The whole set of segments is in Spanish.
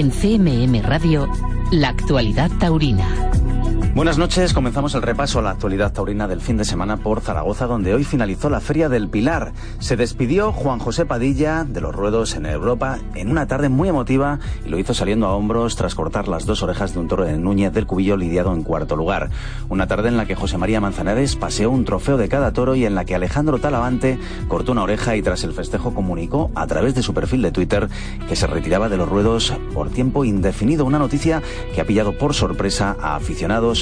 En CMM Radio, la actualidad taurina. Buenas noches, comenzamos el repaso a la actualidad taurina del fin de semana por Zaragoza, donde hoy finalizó la Feria del Pilar. Se despidió Juan José Padilla de los ruedos en Europa en una tarde muy emotiva y lo hizo saliendo a hombros tras cortar las dos orejas de un toro de Núñez del Cubillo lidiado en cuarto lugar. Una tarde en la que José María Manzanares paseó un trofeo de cada toro y en la que Alejandro Talavante cortó una oreja y tras el festejo comunicó a través de su perfil de Twitter que se retiraba de los ruedos por tiempo indefinido, una noticia que ha pillado por sorpresa a aficionados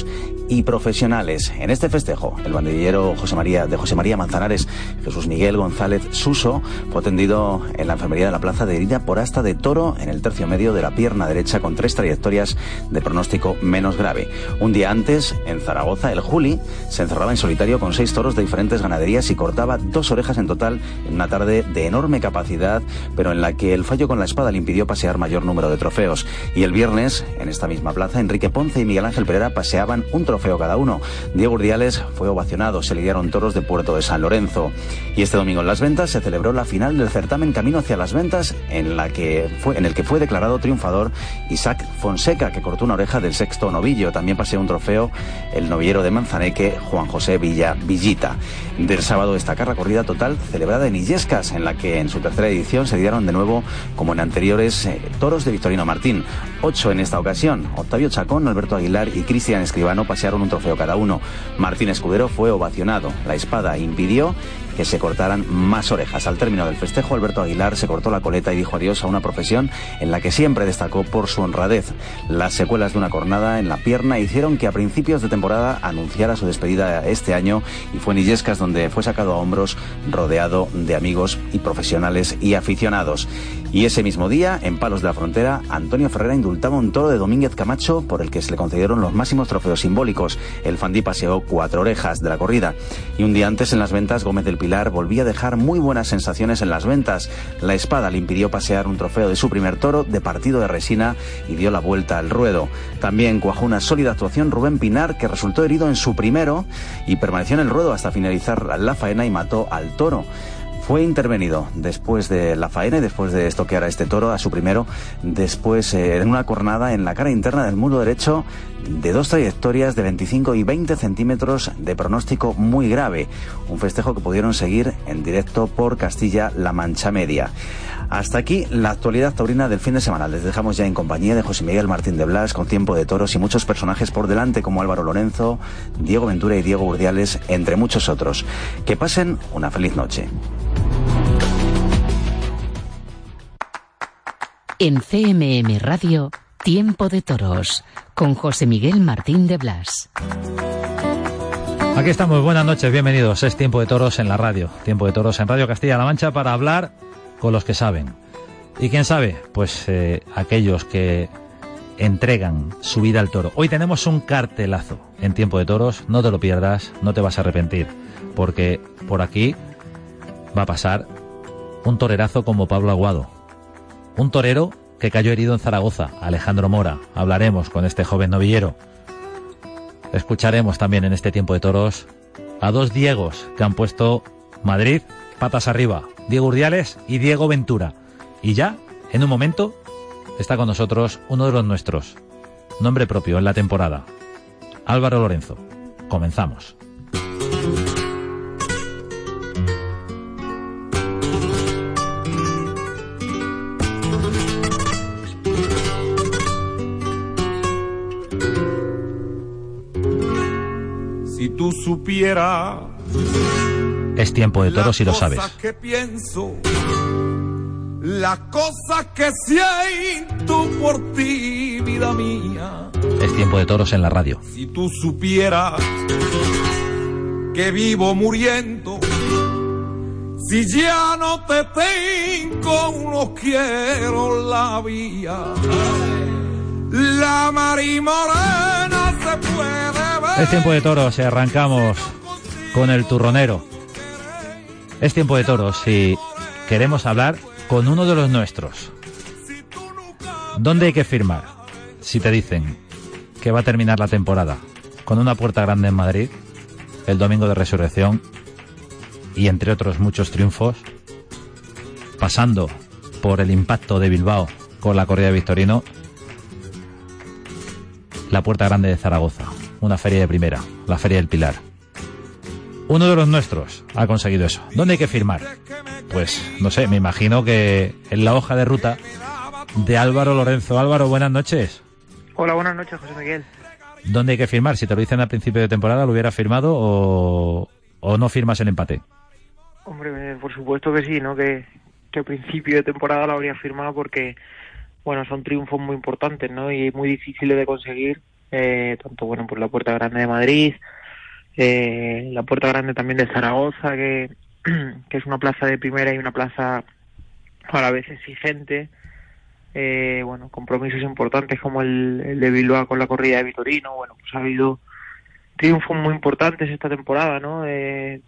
y profesionales. En este festejo, el bandillero José María, de José María Manzanares, Jesús Miguel González Suso, fue atendido en la enfermería de la plaza de herida por asta de toro en el tercio medio de la pierna derecha con tres trayectorias de pronóstico menos grave. Un día antes, en Zaragoza, el Juli se encerraba en solitario con seis toros de diferentes ganaderías y cortaba dos orejas en total en una tarde de enorme capacidad, pero en la que el fallo con la espada le impidió pasear mayor número de trofeos. Y el viernes, en esta misma plaza, Enrique Ponce y Miguel Ángel Pereira paseaban un trofeo cada uno. Diego Urdiales fue ovacionado, se lidiaron toros de Puerto de San Lorenzo. Y este domingo en Las Ventas se celebró la final del certamen Camino hacia las Ventas, en, la que fue, en el que fue declarado triunfador Isaac Fonseca, que cortó una oreja del sexto novillo. También paseó un trofeo el novillero de Manzaneque, Juan José Villa Villita. Del sábado destacar la corrida total celebrada en Illescas, en la que en su tercera edición se dieron de nuevo, como en anteriores, eh, toros de Victorino Martín. Ocho en esta ocasión. Octavio Chacón, Alberto Aguilar y Cristian Escribano pasearon un trofeo cada uno. Martín Escudero fue ovacionado. La espada impidió que se cortaran más orejas. Al término del festejo, Alberto Aguilar se cortó la coleta y dijo adiós a una profesión en la que siempre destacó por su honradez. Las secuelas de una cornada en la pierna hicieron que a principios de temporada anunciara su despedida este año y fue en Illescas donde fue sacado a hombros rodeado de amigos y profesionales y aficionados. Y ese mismo día, en Palos de la Frontera, Antonio Ferrera indultaba un toro de Domínguez Camacho por el que se le concedieron los máximos trofeos simbólicos. El Fandí paseó cuatro orejas de la corrida. Y un día antes en las ventas, Gómez del Pilar volvía a dejar muy buenas sensaciones en las ventas. La espada le impidió pasear un trofeo de su primer toro de partido de resina y dio la vuelta al ruedo. También cuajó una sólida actuación Rubén Pinar, que resultó herido en su primero y permaneció en el ruedo hasta finalizar la faena y mató al toro. Fue intervenido después de la faena y después de estoquear a este toro, a su primero, después eh, en una cornada en la cara interna del muro derecho de dos trayectorias de 25 y 20 centímetros de pronóstico muy grave. Un festejo que pudieron seguir en directo por Castilla-La Mancha Media. Hasta aquí la actualidad taurina del fin de semana. Les dejamos ya en compañía de José Miguel Martín de Blas con tiempo de toros y muchos personajes por delante como Álvaro Lorenzo, Diego Ventura y Diego Urdiales, entre muchos otros. Que pasen una feliz noche. En CMM Radio, Tiempo de Toros, con José Miguel Martín de Blas. Aquí estamos, buenas noches, bienvenidos. Es Tiempo de Toros en la radio, Tiempo de Toros en Radio Castilla-La Mancha para hablar con los que saben. ¿Y quién sabe? Pues eh, aquellos que entregan su vida al toro. Hoy tenemos un cartelazo en Tiempo de Toros, no te lo pierdas, no te vas a arrepentir, porque por aquí va a pasar un torerazo como Pablo Aguado un torero que cayó herido en Zaragoza, Alejandro Mora. Hablaremos con este joven novillero. Escucharemos también en este tiempo de toros a dos Diegos que han puesto Madrid patas arriba, Diego Urdiales y Diego Ventura. Y ya, en un momento, está con nosotros uno de los nuestros, nombre propio en la temporada, Álvaro Lorenzo. Comenzamos. Tú supieras. Es tiempo de toros y lo sabes. Que pienso, la cosa que siento por ti, vida mía. Es tiempo de toros en la radio. Si tú supieras que vivo muriendo, si ya no te tengo, no quiero la vía. La marimorena se puede es tiempo de toros y arrancamos con el turronero. Es tiempo de toros y queremos hablar con uno de los nuestros. ¿Dónde hay que firmar? Si te dicen que va a terminar la temporada con una puerta grande en Madrid, el domingo de resurrección y entre otros muchos triunfos, pasando por el impacto de Bilbao con la corrida de Victorino, la Puerta Grande de Zaragoza, una feria de primera, la Feria del Pilar. Uno de los nuestros ha conseguido eso. ¿Dónde hay que firmar? Pues no sé, me imagino que en la hoja de ruta de Álvaro Lorenzo. Álvaro, buenas noches. Hola, buenas noches, José Miguel. ¿Dónde hay que firmar? Si te lo dicen al principio de temporada, ¿lo hubiera firmado o, o no firmas el empate? Hombre, eh, por supuesto que sí, ¿no? Que, que al principio de temporada lo habría firmado porque, bueno, son triunfos muy importantes, ¿no? Y muy difíciles de conseguir, eh, tanto, bueno, por la Puerta Grande de Madrid, eh, la Puerta Grande también de Zaragoza, que, que es una plaza de primera y una plaza a la vez exigente, eh, bueno, compromisos importantes como el, de Bilbao con la corrida de Vitorino, bueno, pues ha habido triunfos muy importantes esta temporada, ¿no? Eh,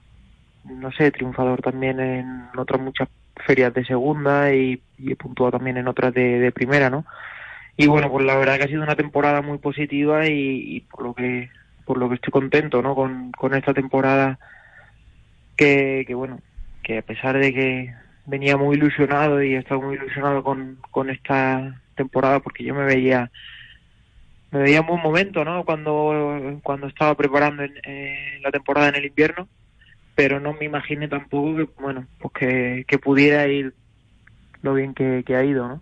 no sé, triunfador también en otras muchas ferias de segunda y, y he puntuado también en otras de, de, primera, ¿no? Y bueno, pues la verdad que ha sido una temporada muy positiva y, por lo que por lo que estoy contento, ¿no? Con, con esta temporada que, que bueno, que a pesar de que venía muy ilusionado y he estado muy ilusionado con, con esta temporada porque yo me veía me veía en buen momento no cuando cuando estaba preparando en, eh, la temporada en el invierno pero no me imaginé tampoco que bueno pues que, que pudiera ir lo bien que, que ha ido no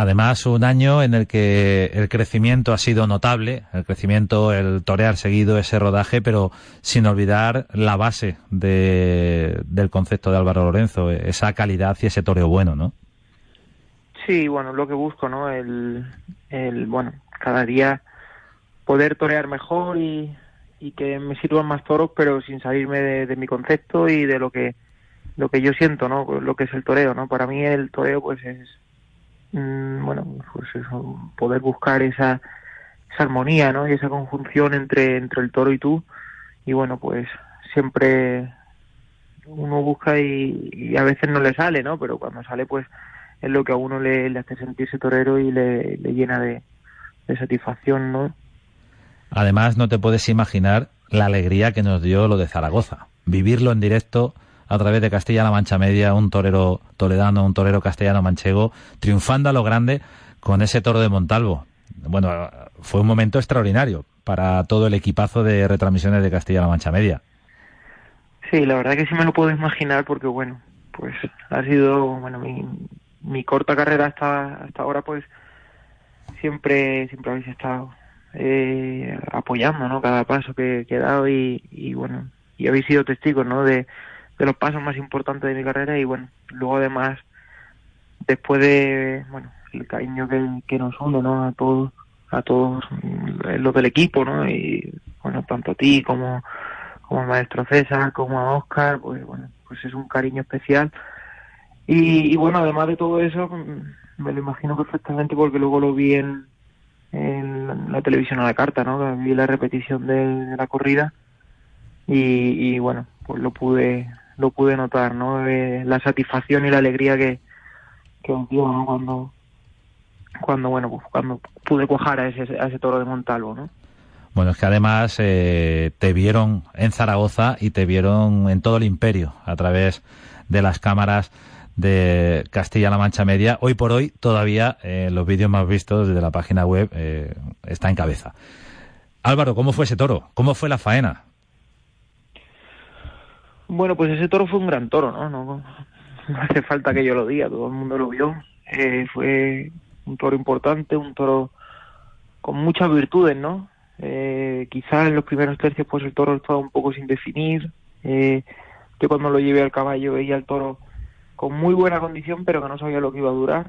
Además, un año en el que el crecimiento ha sido notable, el crecimiento, el torear seguido, ese rodaje, pero sin olvidar la base de, del concepto de Álvaro Lorenzo, esa calidad y ese toreo bueno, ¿no? Sí, bueno, lo que busco, ¿no? El, el bueno, cada día poder torear mejor y, que me sirvan más toros, pero sin salirme de, de mi concepto y de lo que lo que yo siento, ¿no? Lo que es el toreo, ¿no? Para mí el toreo, pues es mmm, bueno, pues eso, poder buscar esa, esa armonía, ¿no? Y esa conjunción entre, entre el toro y tú. Y bueno, pues siempre uno busca y, a veces no le sale, ¿no? Pero cuando sale, pues es lo que a uno le, le hace sentirse torero y le, le llena de satisfacción, ¿no? Además, no te puedes imaginar la alegría que nos dio lo de Zaragoza. Vivirlo en directo a través de Castilla-La Mancha Media, un torero toledano, un torero castellano-manchego, triunfando a lo grande con ese toro de Montalvo. Bueno, fue un momento extraordinario para todo el equipazo de retransmisiones de Castilla-La Mancha Media. Sí, la verdad que sí me lo puedo imaginar porque, bueno, pues ha sido, bueno, mi, mi corta carrera hasta, hasta ahora, pues siempre, siempre habéis estado eh, apoyando, ¿no? Cada paso que, he dado y, y, bueno, y habéis sido testigos, ¿no? De, de los pasos más importantes de mi carrera y bueno, luego además, después de, bueno, el cariño que, nos une, ¿no? A todos, a todos los del equipo, ¿no? Y bueno, tanto a ti como, como al maestro César, como a Oscar, pues bueno, pues es un cariño especial. Y, y bueno, además de todo eso, me lo imagino perfectamente porque luego lo vi en, en la televisión a la carta, ¿no? Vi la repetición de, de la corrida y, y bueno, pues lo pude lo pude notar, ¿no? Eh, la satisfacción y la alegría que, que. Cuando, cuando bueno, pues cuando pude cuajar a ese, a ese toro de Montalvo, ¿no? Bueno, es que además eh, te vieron en Zaragoza y te vieron en todo el imperio a través de las cámaras de Castilla-La Mancha Media. Hoy por hoy todavía eh, los vídeos más vistos desde la página web eh, está en cabeza. Álvaro, ¿cómo fue ese toro? ¿Cómo fue la faena? Bueno, pues ese toro fue un gran toro, ¿no? No, no hace falta que yo lo diga, todo el mundo lo vio. Eh, fue un toro importante, un toro con muchas virtudes, ¿no? Eh, quizás en los primeros tercios pues el toro estaba un poco sin definir. Eh, yo cuando lo llevé al caballo veía el toro con muy buena condición, pero que no sabía lo que iba a durar.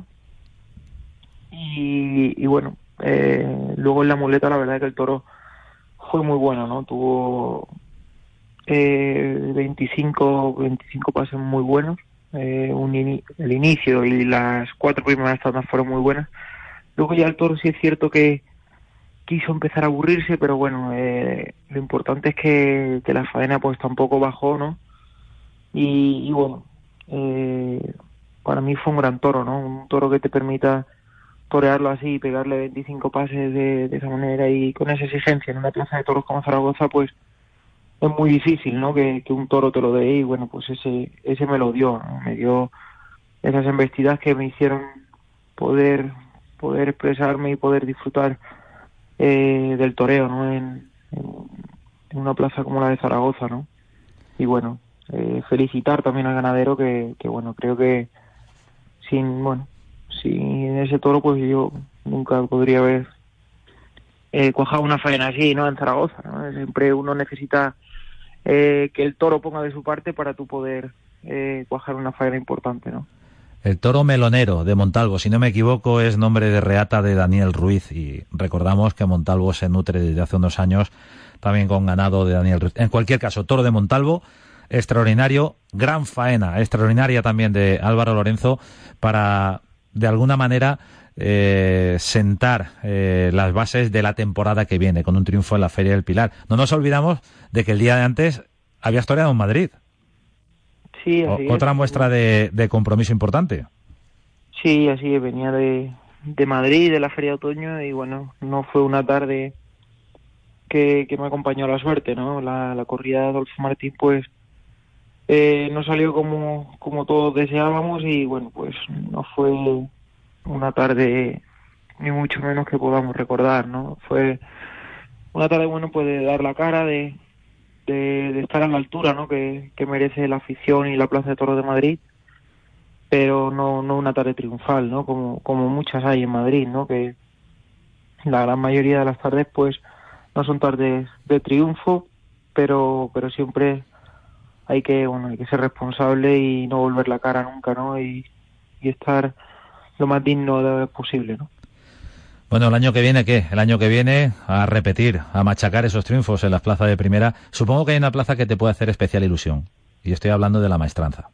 Y, y bueno, eh, luego en la muleta la verdad es que el toro fue muy bueno, ¿no? Tuvo eh, 25, 25 pases muy buenos. Eh, un el inicio y las cuatro primeras tandas fueron muy buenas. Luego ya el toro sí es cierto que quiso empezar a aburrirse, pero bueno, eh, lo importante es que, que, la faena pues tampoco bajó, ¿no? Y, y bueno, eh, para mí fue un gran toro, ¿no? Un toro que te permita torearlo así y pegarle 25 pases de, de esa manera y con esa exigencia en una plaza de toros como Zaragoza, pues es muy difícil, ¿no? Que, que, un toro te lo dé y bueno, pues ese ese me lo dio, me dio esas embestidas que me hicieron poder poder expresarme y poder disfrutar eh, del toreo, ¿no? En, en, una plaza como la de Zaragoza, ¿no? Y bueno, eh, felicitar también al ganadero que, que, bueno, creo que sin, bueno, sin ese toro pues yo nunca podría haber eh, cuajado una faena así, ¿no? En Zaragoza. Siempre uno necesita eh, que el toro ponga de su parte para tú poder eh, cuajar una faena importante, ¿no? El toro melonero de Montalvo, si no me equivoco, es nombre de reata de Daniel Ruiz y recordamos que Montalvo se nutre desde hace unos años también con ganado de Daniel Ruiz. En cualquier caso, toro de Montalvo, extraordinario, gran faena, extraordinaria también de Álvaro Lorenzo para, de alguna manera, eh, sentar eh, las bases de la temporada que viene con un triunfo en la Feria del Pilar. No nos olvidamos de que el día de antes había historiado en Madrid. Sí, así Otra es. muestra de, de, compromiso importante. Sí, así es. Venía de, de Madrid, de la Feria de Otoño, y bueno, no fue una tarde que, que me acompañó la suerte, ¿no? La, la corrida de Adolfo Martín, pues, eh, no salió como, como todos deseábamos y bueno, pues no fue una tarde ni mucho menos que podamos recordar, ¿no? Fue una tarde, bueno, pues de dar la cara, de, de, estar a la altura, ¿no? Que, que, merece la afición y la Plaza de Toros de Madrid, pero no, no una tarde triunfal, ¿no? Como, como muchas hay en Madrid, ¿no? Que la gran mayoría de las tardes, pues, no son tardes de triunfo, pero, pero siempre hay que, bueno, hay que ser responsable y no volver la cara nunca, ¿no? Y, y estar lo más digno posible, ¿no? Bueno, el año que viene, ¿qué? El año que viene a repetir, a machacar esos triunfos en las plazas de primera. Supongo que hay una plaza que te puede hacer especial ilusión. Y estoy hablando de la maestranza.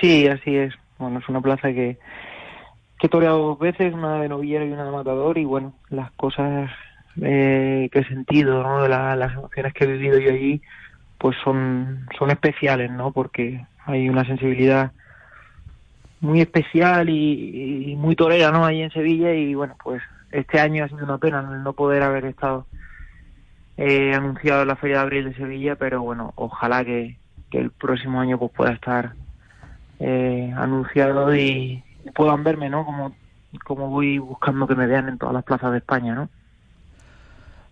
Sí, así es. Bueno, es una plaza que, que he toreado dos veces, una de novillero y una de matador. Y bueno, las cosas eh, que he sentido, ¿no? De la, las emociones que he vivido yo allí, pues son, son especiales, ¿no? Porque hay una sensibilidad muy especial y, muy torera, ¿no? Ahí en Sevilla y bueno, pues este año ha sido una pena no poder haber estado eh, anunciado en la Feria de Abril de Sevilla, pero bueno, ojalá que, que el próximo año pues pueda estar eh, anunciado y puedan verme, ¿no? Como, como voy buscando que me vean en todas las plazas de España, ¿no?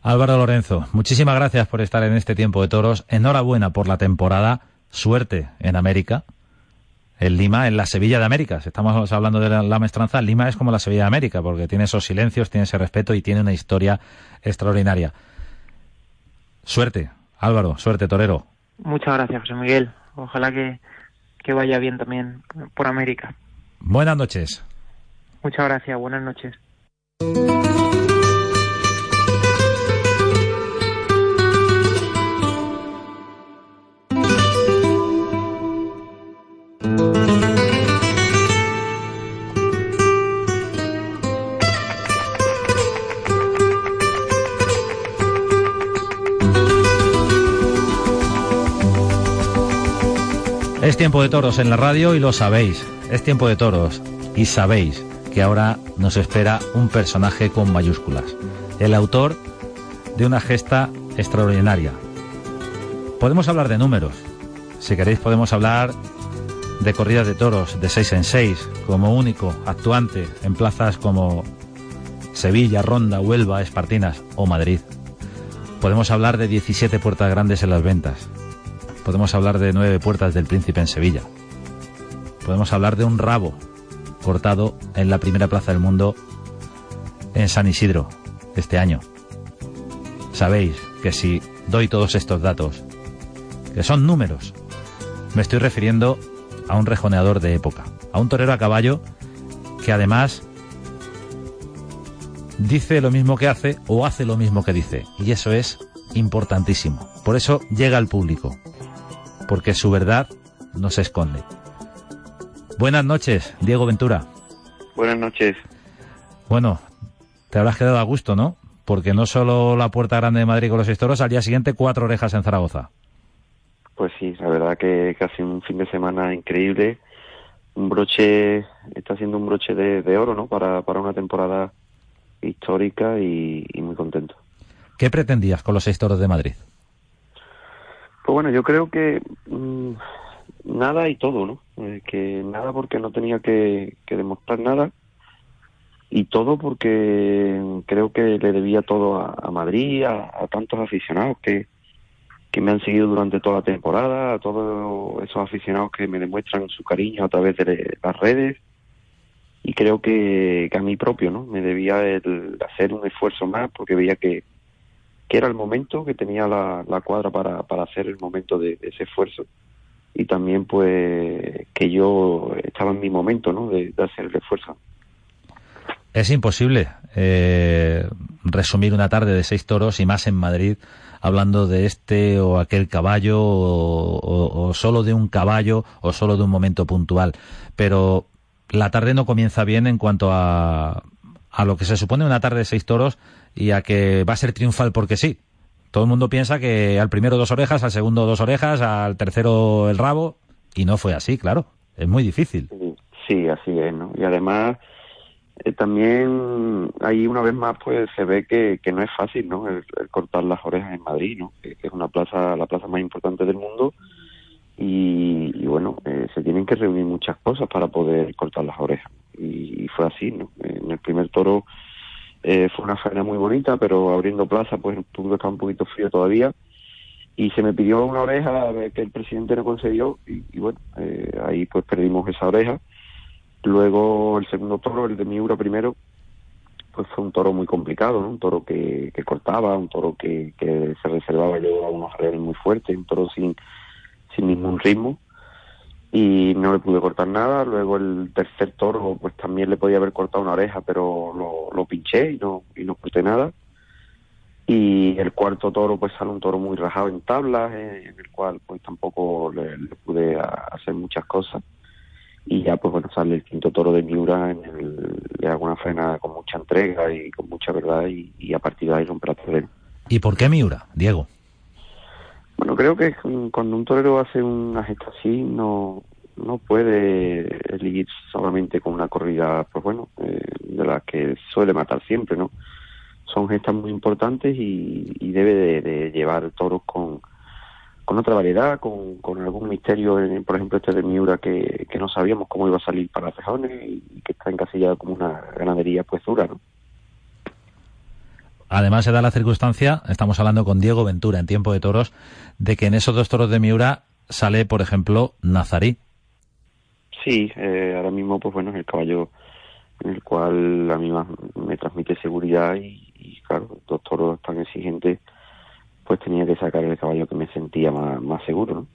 Álvaro Lorenzo, muchísimas gracias por estar en este tiempo de toros. Enhorabuena por la temporada. Suerte en América en Lima, en la Sevilla de América. Si estamos hablando de la, la, maestranza, Lima es como la Sevilla de América, porque tiene esos silencios, tiene ese respeto y tiene una historia extraordinaria. Suerte, Álvaro, suerte, torero. Muchas gracias, José Miguel. Ojalá que, que vaya bien también por América. Buenas noches. Muchas gracias, buenas noches. Tiempo de toros en la radio y lo sabéis. Es tiempo de toros y sabéis que ahora nos espera un personaje con mayúsculas. El autor de una gesta extraordinaria. Podemos hablar de números. Si queréis podemos hablar de corridas de toros de 6 en 6 como único actuante en plazas como Sevilla, Ronda, Huelva, Espartinas o Madrid. Podemos hablar de 17 puertas grandes en las ventas. Podemos hablar de nueve puertas del príncipe en Sevilla. Podemos hablar de un rabo cortado en la primera plaza del mundo en San Isidro este año. Sabéis que si doy todos estos datos, que son números, me estoy refiriendo a un rejoneador de época, a un torero a caballo que además dice lo mismo que hace o hace lo mismo que dice. Y eso es importantísimo. Por eso llega al público porque su verdad no se esconde. Buenas noches, Diego Ventura. Buenas noches. Bueno, te habrás quedado a gusto, ¿no? Porque no solo la Puerta Grande de Madrid con los seis toros, al día siguiente cuatro orejas en Zaragoza. Pues sí, la verdad que casi un fin de semana increíble. Un broche, está siendo un broche de, de oro, ¿no? Para, para una temporada histórica y, y muy contento. ¿Qué pretendías con los seis toros de Madrid? Bueno, yo creo que mmm, nada y todo, ¿no? Eh, que nada porque no tenía que, que demostrar nada. y todo porque creo que le debía todo a, Madrid, a, tantos aficionados que, que me han seguido durante toda la temporada, a todos esos aficionados que me demuestran su cariño a través de las redes y creo que, a mí propio, ¿no? Me debía el hacer un esfuerzo más porque veía que, que era el momento, que tenía la, cuadra para, para hacer el momento de, ese esfuerzo y también pues que yo estaba en mi momento, ¿no? De, hacer el esfuerzo. Es imposible eh, resumir una tarde de seis toros y más en Madrid hablando de este o aquel caballo o, o, solo de un caballo o solo de un momento puntual. Pero la tarde no comienza bien en cuanto a, a lo que se supone una tarde de seis toros y a que va a ser triunfal porque sí. Todo el mundo piensa que al primero dos orejas, al segundo dos orejas, al tercero el rabo, y no fue así, claro. Es muy difícil. Sí, así es, ¿no? Y además, eh, también ahí una vez más pues se ve que, que no es fácil, ¿no? El, cortar las orejas en Madrid, ¿no? Que, es una plaza, la plaza más importante del mundo y, bueno, eh, se tienen que reunir muchas cosas para poder cortar las orejas. Y, fue así, ¿no? En el primer toro eh, fue una faena muy bonita, pero abriendo plaza, pues el público estaba un poquito frío todavía. Y se me pidió una oreja que el presidente no concedió, y, bueno, eh, ahí pues perdimos esa oreja. Luego el segundo toro, el de Miura primero, pues fue un toro muy complicado. Un toro que, que cortaba, un toro que, que se reservaba yo a unos reales muy fuertes, un toro sin sin ningún ritmo y no le pude cortar nada. Luego el tercer toro, pues también le podía haber cortado una oreja, pero lo, lo pinché y no, y no corté nada. Y el cuarto toro, pues sale un toro muy rajado en tablas, eh, en el cual pues tampoco le, pude hacer muchas cosas. Y ya, pues bueno, sale el quinto toro de Miura, en el, le hago una frena con mucha entrega y con mucha verdad, y, a partir de ahí rompe la terreno. ¿Y por qué Miura, Diego? Bueno, creo que cuando un torero hace una gesta así, no, no puede elegir solamente con una corrida, pues bueno, eh, de las que suele matar siempre, ¿no? Son gestas muy importantes y, debe de, llevar toros con, con otra variedad, con, con algún misterio, por ejemplo este de Miura que, que no sabíamos cómo iba a salir para Fejones y que está encasillado como una ganadería pues dura, ¿no? Además se da la circunstancia, estamos hablando con Diego Ventura en tiempo de toros, de que en esos dos toros de Miura sale, por ejemplo, Nazarí. Sí, eh, ahora mismo, pues bueno, es el caballo en el cual a mí me transmite seguridad y, claro, dos toros tan exigentes, pues tenía que sacar el caballo que me sentía más, más seguro, ¿no?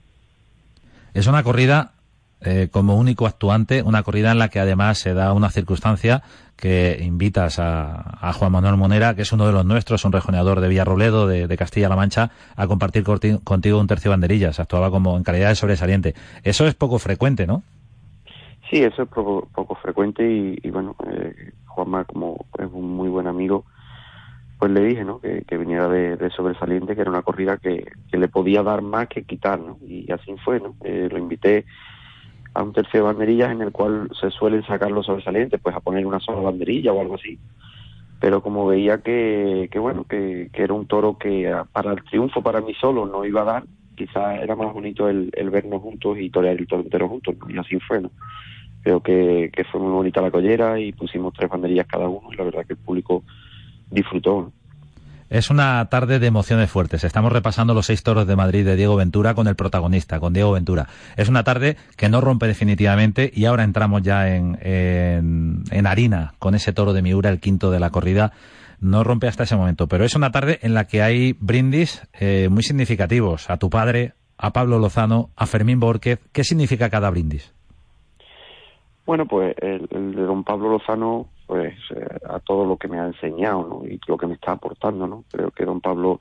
Es una corrida eh, como único actuante, una corrida en la que además se da una circunstancia que invitas a, Juan Manuel Monera, que es uno de los nuestros, un rejoneador de Villarroledo, de, de Castilla-La Mancha, a compartir contigo un tercio de banderillas. Actuaba como en calidad de sobresaliente. Eso es poco frecuente, ¿no? Sí, eso es poco, poco frecuente y, bueno, eh, Juanma, como es un muy buen amigo, pues le dije, ¿no? Que, viniera de, sobresaliente, que era una corrida que, le podía dar más que quitar, ¿no? Y así fue, ¿no? Eh, lo invité a un tercio de banderillas en el cual se suelen sacar los sobresalientes, pues a poner una sola banderilla o algo así. Pero como veía que, que bueno, que, era un toro que para el triunfo para mí solo no iba a dar, quizás era más bonito el, vernos juntos y torear el toro entero juntos, y así fue, ¿no? Creo que, que fue muy bonita la collera y pusimos tres banderillas cada uno y la verdad que el público disfrutó. ¿no? Es una tarde de emociones fuertes. Estamos repasando los seis toros de Madrid de Diego Ventura con el protagonista, con Diego Ventura. Es una tarde que no rompe definitivamente y ahora entramos ya en, en, harina con ese toro de Miura, el quinto de la corrida. No rompe hasta ese momento, pero es una tarde en la que hay brindis eh, muy significativos a tu padre, a Pablo Lozano, a Fermín Borquez. ¿Qué significa cada brindis? Bueno, pues el de don Pablo Lozano pues eh, a todo lo que me ha enseñado ¿no? y lo que me está aportando. ¿no? Creo que don Pablo,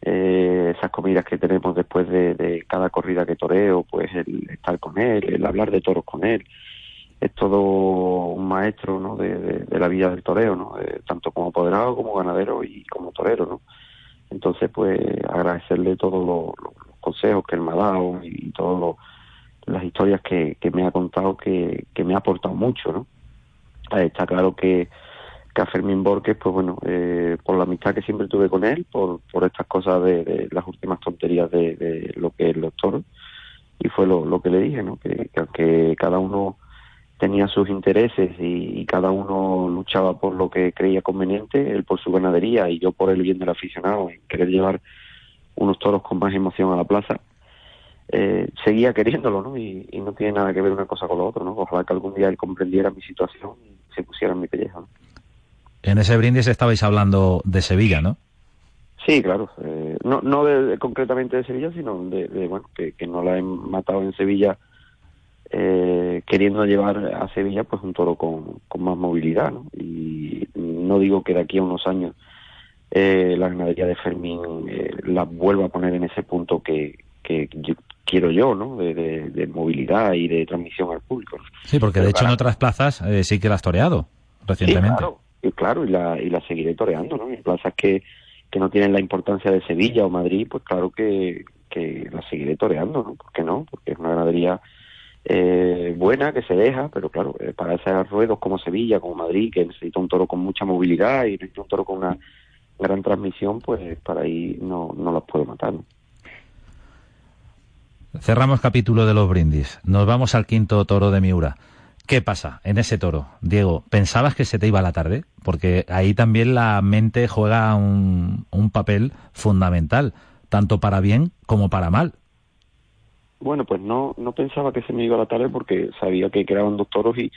eh, esas comidas que tenemos después de, cada corrida que toreo, pues el estar con él, el hablar de toros con él, es todo un maestro ¿no? de, la vida del toreo, ¿no? Eh, tanto como apoderado como ganadero y como torero. ¿no? Entonces, pues agradecerle todos los, consejos que él me ha dado y, todas las historias que, que me ha contado que, que me ha aportado mucho, ¿no? Está claro que, que a Fermín Borges, pues bueno, eh, por la amistad que siempre tuve con él, por, por estas cosas de, las últimas tonterías de, lo que es los toros, y fue lo, lo que le dije, ¿no? Que, que, aunque cada uno tenía sus intereses y, cada uno luchaba por lo que creía conveniente, él por su ganadería y yo por el bien del aficionado, en querer llevar unos toros con más emoción a la plaza, eh, seguía queriéndolo, ¿no? Y, no tiene nada que ver una cosa con lo otro, ¿no? Ojalá que algún día él comprendiera mi situación y se pusiera en mi pelleja, En ese brindis estabais hablando de Sevilla, ¿no? Sí, claro. Eh, no no de, concretamente de Sevilla, sino de, bueno, que, que no la he matado en Sevilla eh, queriendo llevar a Sevilla pues un toro con, con más movilidad, ¿no? Y no digo que de aquí a unos años eh, la ganadería de Fermín eh, la vuelva a poner en ese punto que, que quiero yo, ¿no? De, movilidad y de transmisión al público. Sí, porque de hecho en otras plazas eh, sí que la has toreado recientemente. claro, y, claro y, la, y la seguiré toreando, ¿no? En plazas que, que no tienen la importancia de Sevilla o Madrid, pues claro que, que la seguiré toreando, ¿no? ¿Por qué no? Porque es una ganadería eh, buena, que se deja, pero claro, eh, para esos ruedos como Sevilla, como Madrid, que necesita un toro con mucha movilidad y necesita un toro con una gran transmisión, pues para ahí no, no las puedo matar. Cerramos capítulo de los brindis. Nos vamos al quinto toro de Miura. ¿Qué pasa en ese toro? Diego, ¿pensabas que se te iba la tarde? Porque ahí también la mente juega un, papel fundamental, tanto para bien como para mal. Bueno, pues no, no pensaba que se me iba la tarde porque sabía que quedaban dos toros y,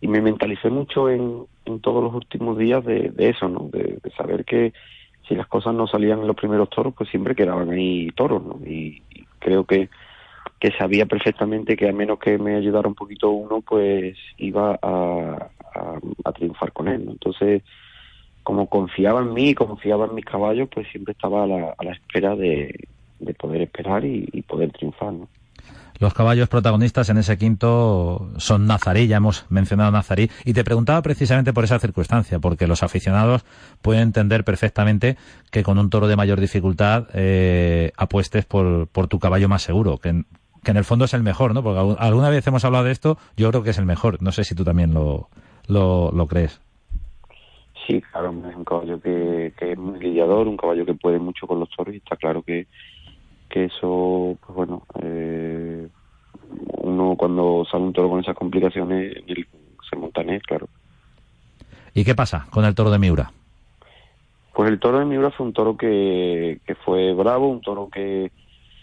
y me mentalicé mucho en, en todos los últimos días de, eso, ¿no? De, saber que si las cosas no salían en los primeros toros, pues siempre quedaban ahí toros. Y, creo que, que sabía perfectamente que a menos que me ayudara un poquito uno, pues iba a, a, triunfar con él. Entonces, como confiaba en mí, confiaba en mis caballos, pues siempre estaba a la, a la espera de, de poder esperar y, poder triunfar, ¿no? Los caballos protagonistas en ese quinto son Nazarí, ya hemos mencionado Nazarí, y te preguntaba precisamente por esa circunstancia, porque los aficionados pueden entender perfectamente que con un toro de mayor dificultad eh, apuestes por, por tu caballo más seguro, que que en el fondo es el mejor, ¿no? Porque alguna vez hemos hablado de esto, yo creo que es el mejor, no sé si tú también lo, lo, lo crees. Sí, claro, es un caballo que, que es muy lidiador, un caballo que puede mucho con los toros y está claro que que eso, pues bueno, eh, uno cuando sale un toro con esas complicaciones se montanea, claro. ¿Y qué pasa con el toro de Miura? Pues el toro de Miura fue un toro que, que fue bravo, un toro que,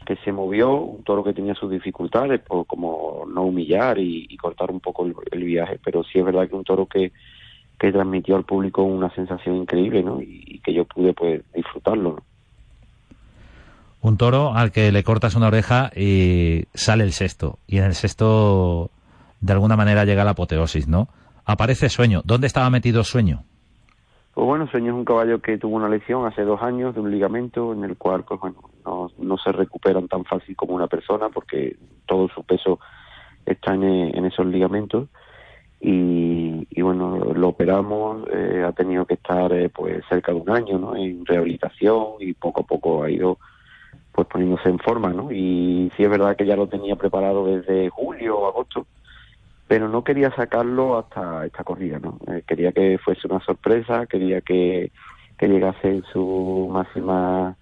que se movió, un toro que tenía sus dificultades, por como no humillar y, cortar un poco el, viaje, pero sí es verdad que un toro que, que transmitió al público una sensación increíble, ¿no? Y, que yo pude pues disfrutarlo, un toro al que le cortas una oreja y sale el sexto. Y en el sexto, de alguna manera, llega la apoteosis, ¿no? Aparece Sueño. ¿Dónde estaba metido Sueño? Pues bueno, Sueño es un caballo que tuvo una lesión hace dos años de un ligamento en el cual, pues bueno, no, no se recuperan tan fácil como una persona porque todo su peso está en, esos ligamentos. Y, y, bueno, lo operamos, eh, ha tenido que estar eh, pues cerca de un año ¿no? en rehabilitación y poco a poco ha ido pues poniéndose en forma, ¿no? Y sí es verdad que ya lo tenía preparado desde julio o agosto, pero no quería sacarlo hasta esta corrida, ¿no? Eh, quería que fuese una sorpresa, quería que, que llegase en su máxima,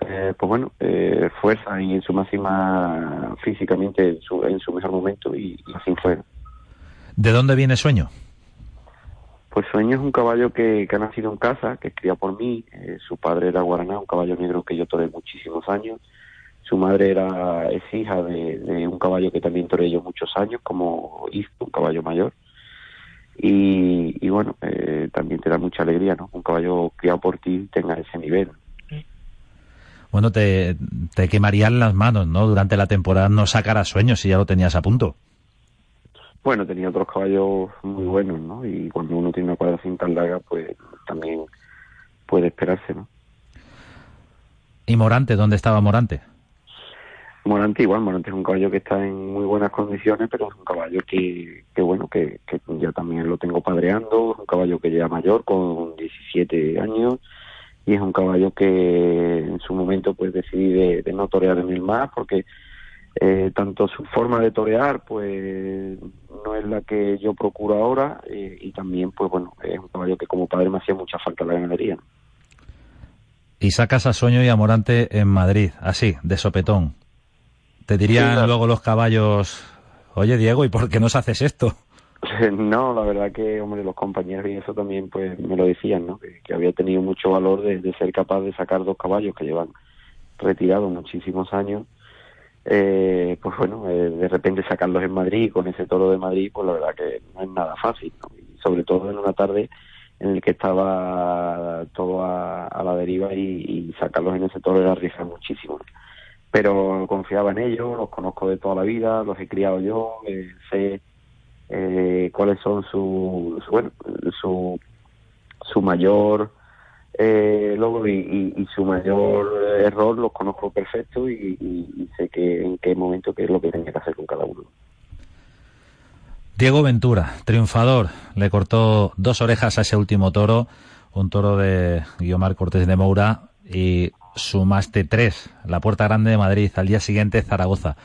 eh, pues bueno, eh, fuerza y en su máxima físicamente, en su, en su mejor momento y, y así fue. ¿De dónde viene Sueño? Pues Sueño es un caballo que, que ha nacido en casa, que es criado por mí. Eh, su padre era Guaraná, un caballo negro que yo toré muchísimos años. Su madre era es hija de, un caballo que también toré yo muchos años, como hijo, un caballo mayor. Y, bueno, eh, también te da mucha alegría, ¿no? Un caballo criado por ti tenga ese nivel. Bueno, te, te quemarían las manos, ¿no? Durante la temporada no sacar sueños si ya lo tenías a punto. Bueno, tenía otros caballos muy buenos, ¿no? Y cuando uno tiene una cuadración tan larga, pues también puede esperarse, ¿no? ¿Y Morante? ¿Dónde estaba Morante? Morante igual, Morante es un caballo que está en muy buenas condiciones, pero es un caballo que, que bueno, que, que ya también lo tengo padreando, es un caballo que ya mayor, con 17 años, y es un caballo que en su momento pues decidí de, no torear en el más, porque eh, tanto su forma de torear pues no es la que yo procuro ahora y también pues bueno es un caballo que como padre me hacía mucha falta la ganadería. Y sacas a Sueño y a Morante en Madrid así de sopetón te dirían luego los caballos oye Diego y por qué nos haces esto No, la verdad que, hombre, los compañeros y eso también pues me lo decían, ¿no? Que, había tenido mucho valor de, ser capaz de sacar dos caballos que llevan retirados muchísimos años. Eh, pues bueno, eh, de repente sacarlos en Madrid con ese toro de Madrid, pues la verdad que no es nada fácil, ¿no? Y sobre todo en una tarde en el que estaba todo a, la deriva y, sacarlos en ese toro era arriesgar muchísimo. Pero confiaba en ellos, los conozco de toda la vida, los he criado yo, eh, sé eh, cuáles son su, su, bueno, su, su mayor eh, logro y, su mayor error, los conozco perfecto y, sé que en qué momento qué es lo que tenía que hacer con cada uno. Diego Ventura, triunfador, le cortó dos orejas a ese último toro, un toro de Guiomar Cortés de Moura y sumaste tres, la Puerta Grande de Madrid, al día siguiente Zaragoza.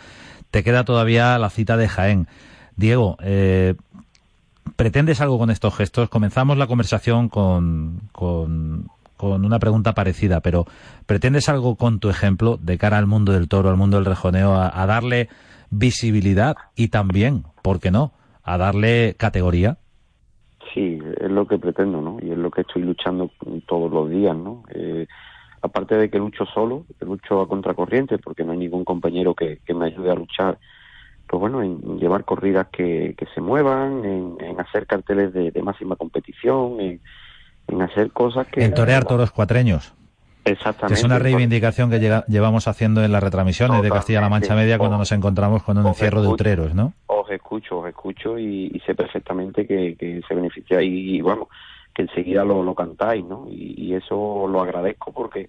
Te queda todavía la cita de Jaén. Diego, eh, ¿pretendes algo con estos gestos? Comenzamos la conversación con, con, una pregunta parecida, pero ¿pretendes algo con tu ejemplo de cara al mundo del toro, al mundo del rejoneo, a, darle visibilidad y también, ¿por qué no?, a darle categoría? Sí, es lo que pretendo, ¿no? Y es lo que estoy luchando todos los días, ¿no? Eh, aparte de que lucho solo, lucho a contracorriente porque no hay ningún compañero que me ayude a luchar pues bueno, en llevar corridas que, que se muevan, en, hacer carteles de, máxima competición, en, hacer cosas que... En torear toros cuatreños. Exactamente. es una reivindicación que llevamos haciendo en las retransmisiones de Castilla-La Mancha Media cuando nos encontramos con un encierro de utreros, ¿no? Os escucho, os escucho y, sé perfectamente que, se beneficia y, bueno, que enseguida lo, lo cantáis, ¿no? Y, eso lo agradezco porque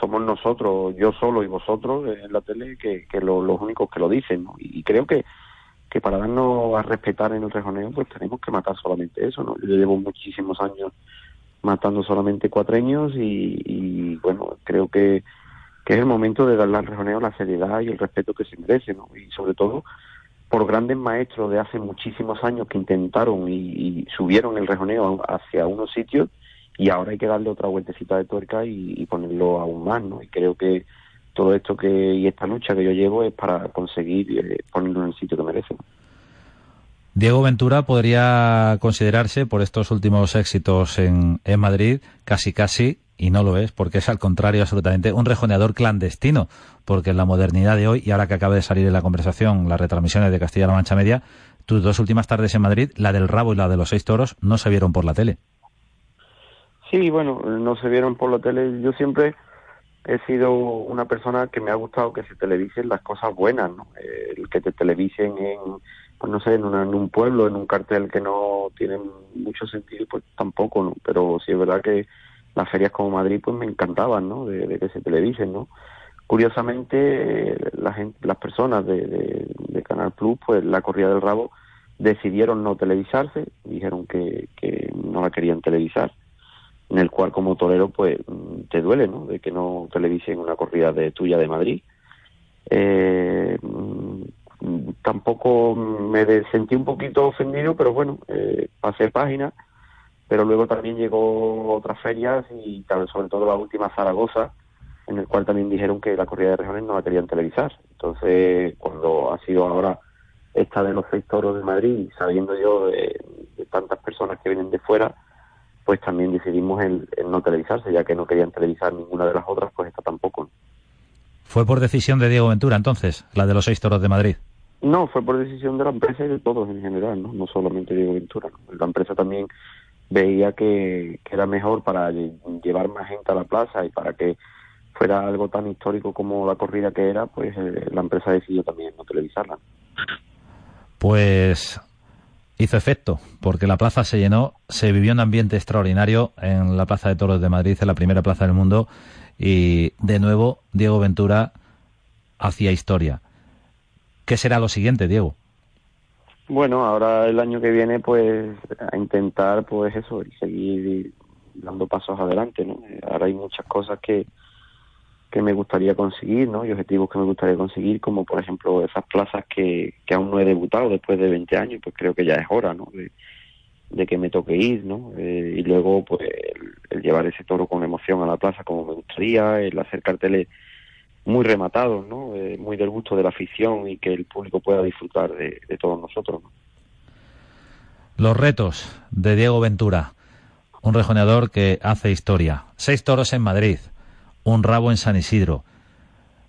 somos nosotros, yo solo y vosotros en la tele, que, los únicos que lo dicen. ¿no? Y, creo que, que para darnos a respetar en el rejoneo, pues tenemos que matar solamente eso. ¿no? Yo llevo muchísimos años matando solamente cuatreños y, y bueno, creo que, que es el momento de darle al rejoneo la seriedad y el respeto que se merece. ¿no? Y sobre todo por grandes maestros de hace muchísimos años que intentaron y, subieron el rejoneo hacia unos sitios y ahora hay que darle otra vueltecita de tuerca y, ponerlo aún más, ¿no? Y creo que todo esto que y esta lucha que yo llevo es para conseguir eh, ponerlo en el sitio que merece. Diego Ventura podría considerarse, por estos últimos éxitos en, en Madrid, casi casi, y no lo es, porque es al contrario absolutamente, un rejoneador clandestino, porque en la modernidad de hoy, y ahora que acaba de salir en la conversación las retransmisiones de Castilla-La Mancha Media, tus dos últimas tardes en Madrid, la del rabo y la de los seis toros, no se vieron por la tele. Sí, bueno, no se vieron por la tele. Yo siempre he sido una persona que me ha gustado que se televisen las cosas buenas, ¿no? el que te televisen en, pues no sé, en, un pueblo, en un cartel que no tiene mucho sentido, pues tampoco, ¿no? Pero sí es verdad que las ferias como Madrid, pues me encantaban, ¿no? De, que se televisen, ¿no? Curiosamente, la las personas de, de, Canal Plus, pues la corrida del rabo, decidieron no televisarse, dijeron que, que no la querían televisar en el cual como torero pues te duele, ¿no? De que no televisen una corrida de tuya de Madrid. Eh, tampoco me sentí un poquito ofendido, pero bueno, eh, pasé página, pero luego también llegó otras ferias y sobre todo la última Zaragoza, en el cual también dijeron que la corrida de regiones no la querían televisar. Entonces, cuando ha sido ahora esta de los seis toros de Madrid, sabiendo yo de tantas personas que vienen de fuera, pues también decidimos en, no televisarse, ya que no querían televisar ninguna de las otras, pues esta tampoco. ¿Fue por decisión de Diego Ventura entonces, la de los seis toros de Madrid? No, fue por decisión de la empresa y de todos en general, no, no solamente Diego Ventura. La empresa también veía que, era mejor para llevar más gente a la plaza y para que fuera algo tan histórico como la corrida que era, pues eh, la empresa decidió también no televisarla. Pues hizo efecto, porque la plaza se llenó, se vivió un ambiente extraordinario en la Plaza de Toros de Madrid, en la primera plaza del mundo, y de nuevo Diego Ventura hacía historia. ¿Qué será lo siguiente, Diego? Bueno, ahora el año que viene, pues a intentar, pues eso, y seguir dando pasos adelante, ¿no? Ahora hay muchas cosas que, que me gustaría conseguir, ¿no? Y objetivos que me gustaría conseguir, como por ejemplo esas plazas que, que aún no he debutado después de 20 años, pues creo que ya es hora, ¿no? De, que me toque ir, ¿no? Eh, y luego, pues, el, llevar ese toro con emoción a la plaza como me gustaría, el hacer carteles muy rematados, ¿no? Eh, muy del gusto de la afición y que el público pueda disfrutar de, de todos nosotros, ¿no? Los retos de Diego Ventura, un rejoneador que hace historia. Seis toros en Madrid, un rabo en San Isidro.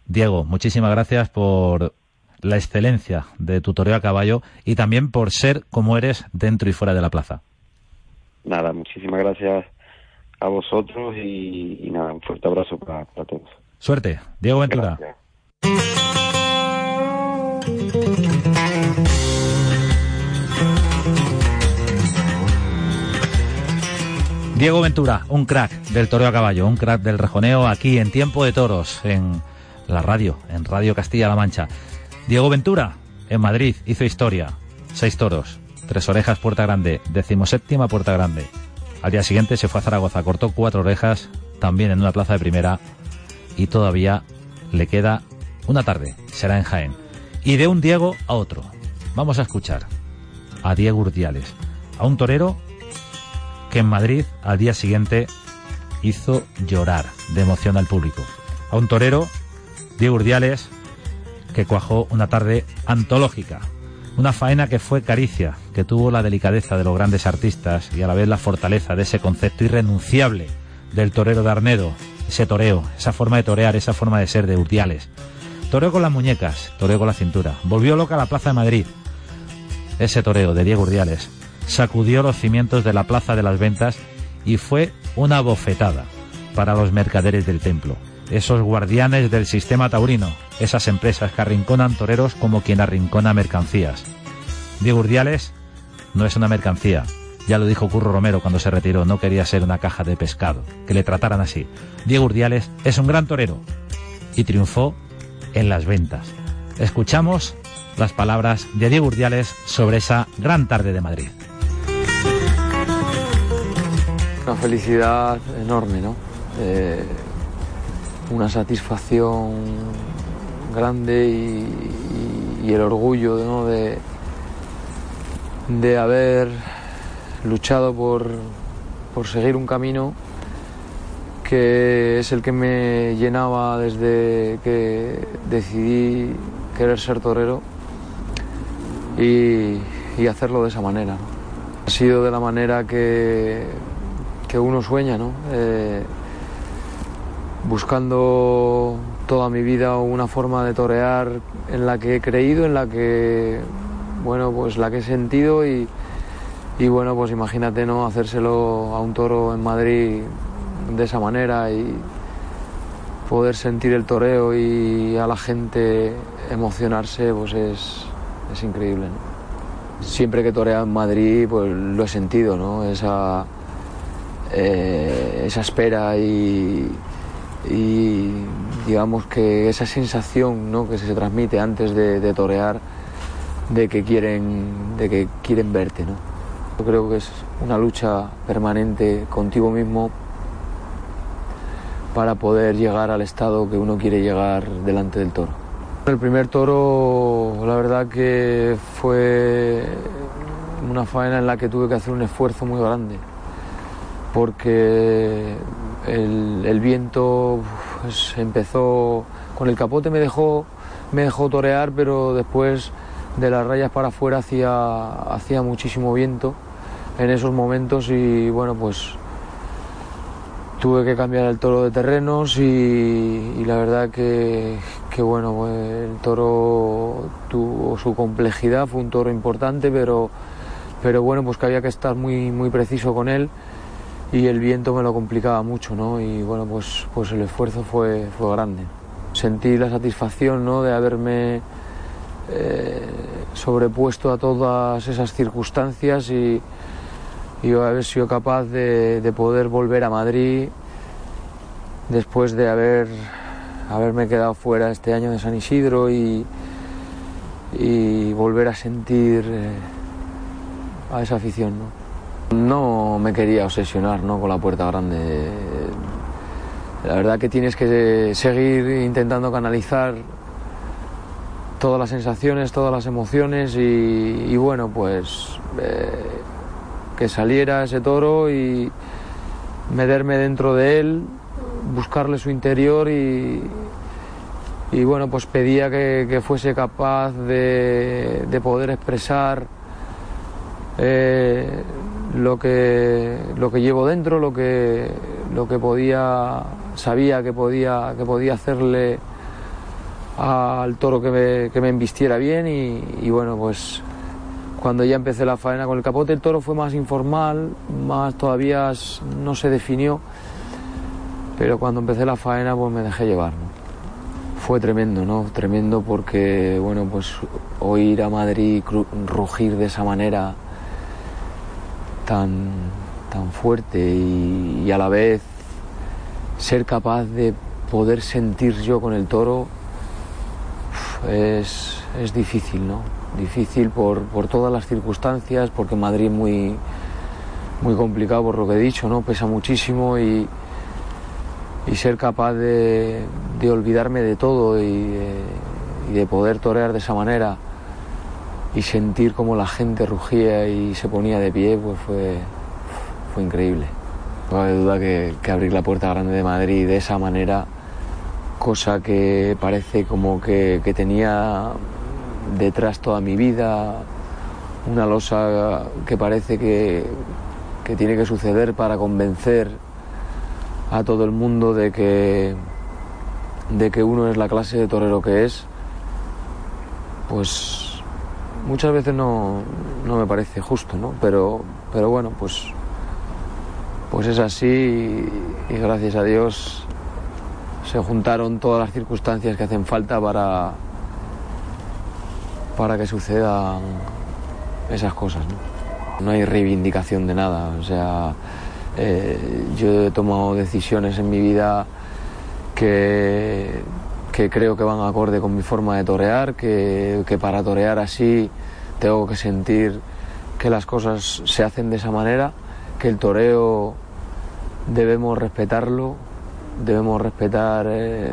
Diego, muchísimas gracias por la excelencia de tu toreo a caballo y también por ser como eres dentro y fuera de la plaza. Nada, muchísimas gracias a vosotros y, nada, un fuerte abrazo para, todos. Suerte, Diego Ventura. Diego Ventura, un crack del toreo a caballo, un crack del rejoneo aquí en Tiempo de Toros, en la radio, en Radio Castilla-La Mancha. Diego Ventura, en Madrid, hizo historia. Seis toros, tres orejas, puerta grande, decimoséptima puerta grande. Al día siguiente se fue a Zaragoza, cortó cuatro orejas, también en una plaza de primera, y todavía le queda una tarde, será en Jaén. Y de un Diego a otro. Vamos a escuchar a Diego Urdiales, a un torero que en Madrid al día siguiente hizo llorar de emoción al público. A un torero, Diego Urdiales, que cuajó una tarde antológica. Una faena que fue caricia, que tuvo la delicadeza de los grandes artistas y a la vez la fortaleza de ese concepto irrenunciable del torero de Arnedo, ese toreo, esa forma de torear, esa forma de ser de Urdiales. Toreo con las muñecas, toreo con la cintura. Volvió loca a la Plaza de Madrid. Ese toreo de Diego Urdiales sacudió los cimientos de la Plaza de las Ventas y fue una bofetada para los mercaderes del templo, esos guardianes del sistema taurino, esas empresas que arrinconan toreros como quien arrincona mercancías. Diego Urdiales no es una mercancía, ya lo dijo Curro Romero cuando se retiró, no quería ser una caja de pescado, que le trataran así. Diego Urdiales es un gran torero y triunfó en las ventas. Escuchamos las palabras de Diego Urdiales sobre esa gran tarde de Madrid. Una felicidad enorme, ¿no? Eh, una satisfacción grande y, el orgullo de, de haber luchado por, por seguir un camino que es el que me llenaba desde que decidí querer ser torero y, hacerlo de esa manera. Ha sido de la manera que, que uno sueña, ¿no? Eh, buscando toda mi vida una forma de torear en la que he creído, en la que, bueno, pues la que he sentido y, y bueno, pues imagínate, ¿no? Hacérselo a un toro en Madrid de esa manera y poder sentir el toreo y a la gente emocionarse, pues es, es increíble, Siempre que torea en Madrid, pues lo he sentido, ¿no? Esa eh, esa espera y, digamos que esa sensación ¿no? que se transmite antes de, torear de que quieren de que quieren verte ¿no? Yo creo que es una lucha permanente contigo mismo para poder llegar al estado que uno quiere llegar delante del toro. El primer toro la verdad que fue una faena en la que tuve que hacer un esfuerzo muy grande porque el, viento empezó con el capote me dejó me dejó torear pero después de las rayas para afuera hacía hacía muchísimo viento en esos momentos y bueno pues tuve que cambiar el toro de terrenos y, la verdad que, que bueno pues, el toro tuvo su complejidad fue un toro importante pero pero bueno pues que había que estar muy muy preciso con él y el viento me lo complicaba mucho, ¿no? Y bueno, pues, pues el esfuerzo fue, fue grande. Sentí la satisfacción, ¿no? De haberme eh, sobrepuesto a todas esas circunstancias y, y haber sido capaz de, poder volver a Madrid después de haber haberme quedado fuera este año de San Isidro y, y volver a sentir eh, a esa afición, ¿no? No me quería obsesionar ¿no? con la puerta grande. La verdad que tienes que seguir intentando canalizar todas las sensaciones, todas las emociones y, bueno, pues eh, que saliera ese toro y meterme dentro de él, buscarle su interior y, y bueno, pues pedía que, fuese capaz de, de poder expresar eh, lo que lo que llevo dentro, lo que lo que podía sabía que podía que podía hacerle al toro que me, que me embistiera bien y, y bueno pues cuando ya empecé la faena con el capote el toro fue más informal, más todavía no se definió, pero cuando empecé la faena pues me dejé llevar. Fue tremendo, ¿no? Tremendo porque, bueno, pues oír a Madrid rugir de esa manera tan, tan fuerte y, a la vez ser capaz de poder sentir yo con el toro es, es difícil, ¿no? Difícil por, por todas las circunstancias, porque Madrid es muy, muy complicado por lo que he dicho, ¿no? Pesa muchísimo y, y ser capaz de, de olvidarme de todo y, de- y de poder torear de esa manera y sentir como la gente rugía y se ponía de pie, pues fue, fue increíble. No hay duda que abrir la puerta grande de Madrid de esa manera, cosa que parece como que, que tenía detrás toda mi vida, una losa que parece que, que tiene que suceder para convencer a todo el mundo de que, de que uno es la clase de torero que es, pues muchas veces no, no me parece justo, ¿no? Pero, pero bueno, pues, pues es así y, y gracias a Dios se juntaron todas las circunstancias que hacen falta para, para que sucedan esas cosas, ¿no? No hay reivindicación de nada, o sea, eh, yo he tomado decisiones en mi vida que, que creo que van acorde con mi forma de torear, que, que para torear así tengo que sentir que las cosas se hacen de esa manera, que el toreo debemos respetarlo, debemos respetar eh,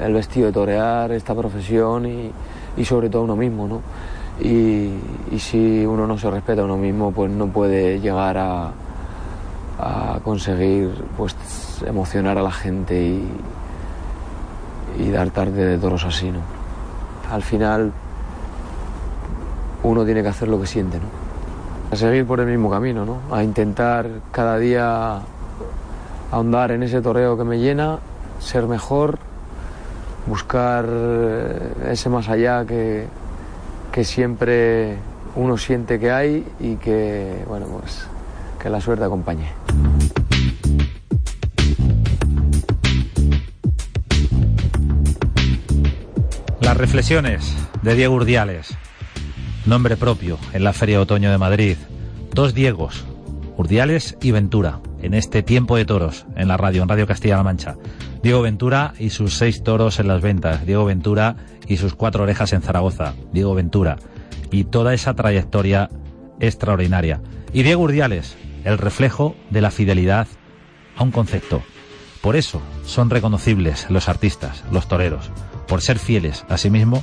el vestido de torear, esta profesión y, y sobre todo uno mismo, ¿no? Y, y si uno no se respeta a uno mismo, pues no puede llegar a, a conseguir pues emocionar a la gente y, y dar tarde de toros así, ¿no? Al final uno tiene que hacer lo que siente, ¿no? A seguir por el mismo camino, ¿no? A intentar cada día ahondar en ese toreo que me llena, ser mejor, buscar eh, ese más allá que, que siempre uno siente que hay y que, bueno, pues que la suerte acompañe. Las reflexiones de Diego Urdiales, nombre propio en la Feria de Otoño de Madrid. Dos Diegos, Urdiales y Ventura, en este tiempo de toros en la radio, en Radio Castilla-La Mancha. Diego Ventura y sus seis toros en las ventas. Diego Ventura y sus cuatro orejas en Zaragoza. Diego Ventura y toda esa trayectoria extraordinaria. Y Diego Urdiales, el reflejo de la fidelidad a un concepto. Por eso son reconocibles los artistas, los toreros, por ser fieles a sí mismo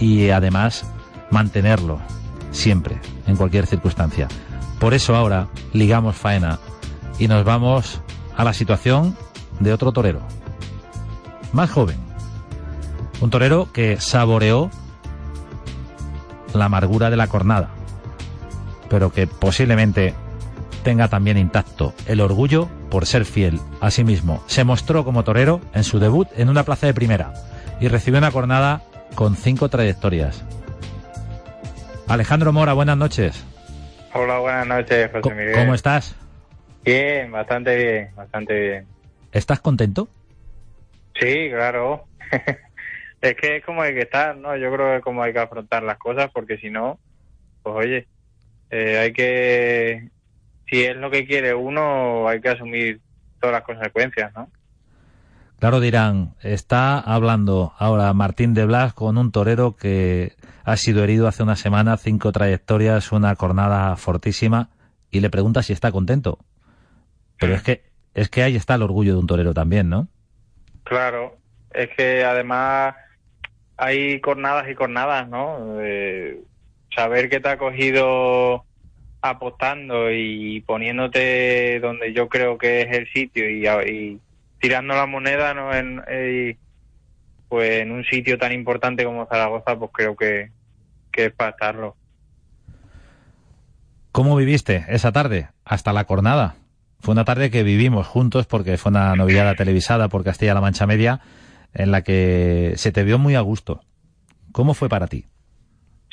y además mantenerlo siempre, en cualquier circunstancia. Por eso ahora ligamos faena y nos vamos a la situación de otro torero, más joven. Un torero que saboreó la amargura de la cornada, pero que posiblemente tenga también intacto el orgullo por ser fiel a sí mismo. Se mostró como torero en su debut en una plaza de primera y recibió una cornada con cinco trayectorias. Alejandro Mora, buenas noches. Hola, buenas noches, José Miguel. ¿Cómo estás? Bien, bastante bien, bastante bien. ¿Estás contento? Sí, claro. es que es como hay que estar, ¿no? Yo creo que es como hay que afrontar las cosas, porque si no, pues oye, eh, hay que, si es lo que quiere uno, hay que asumir todas las consecuencias, ¿no? Claro, dirán, está hablando ahora Martín de Blas con un torero que ha sido herido hace una semana, cinco trayectorias, una cornada fortísima, y le pregunta si está contento. Pero es que, es que ahí está el orgullo de un torero también, ¿no? Claro, es que además hay cornadas y cornadas, ¿no? Eh, saber que te ha cogido apostando y poniéndote donde yo creo que es el sitio y, y tirando la moneda, ¿no? En, eh, pues en un sitio tan importante como Zaragoza, pues creo que, que es para estarlo. ¿Cómo viviste esa tarde hasta la cornada? Fue una tarde que vivimos juntos porque fue una novillada televisada por Castilla-La Mancha Media en la que se te vio muy a gusto. ¿Cómo fue para ti?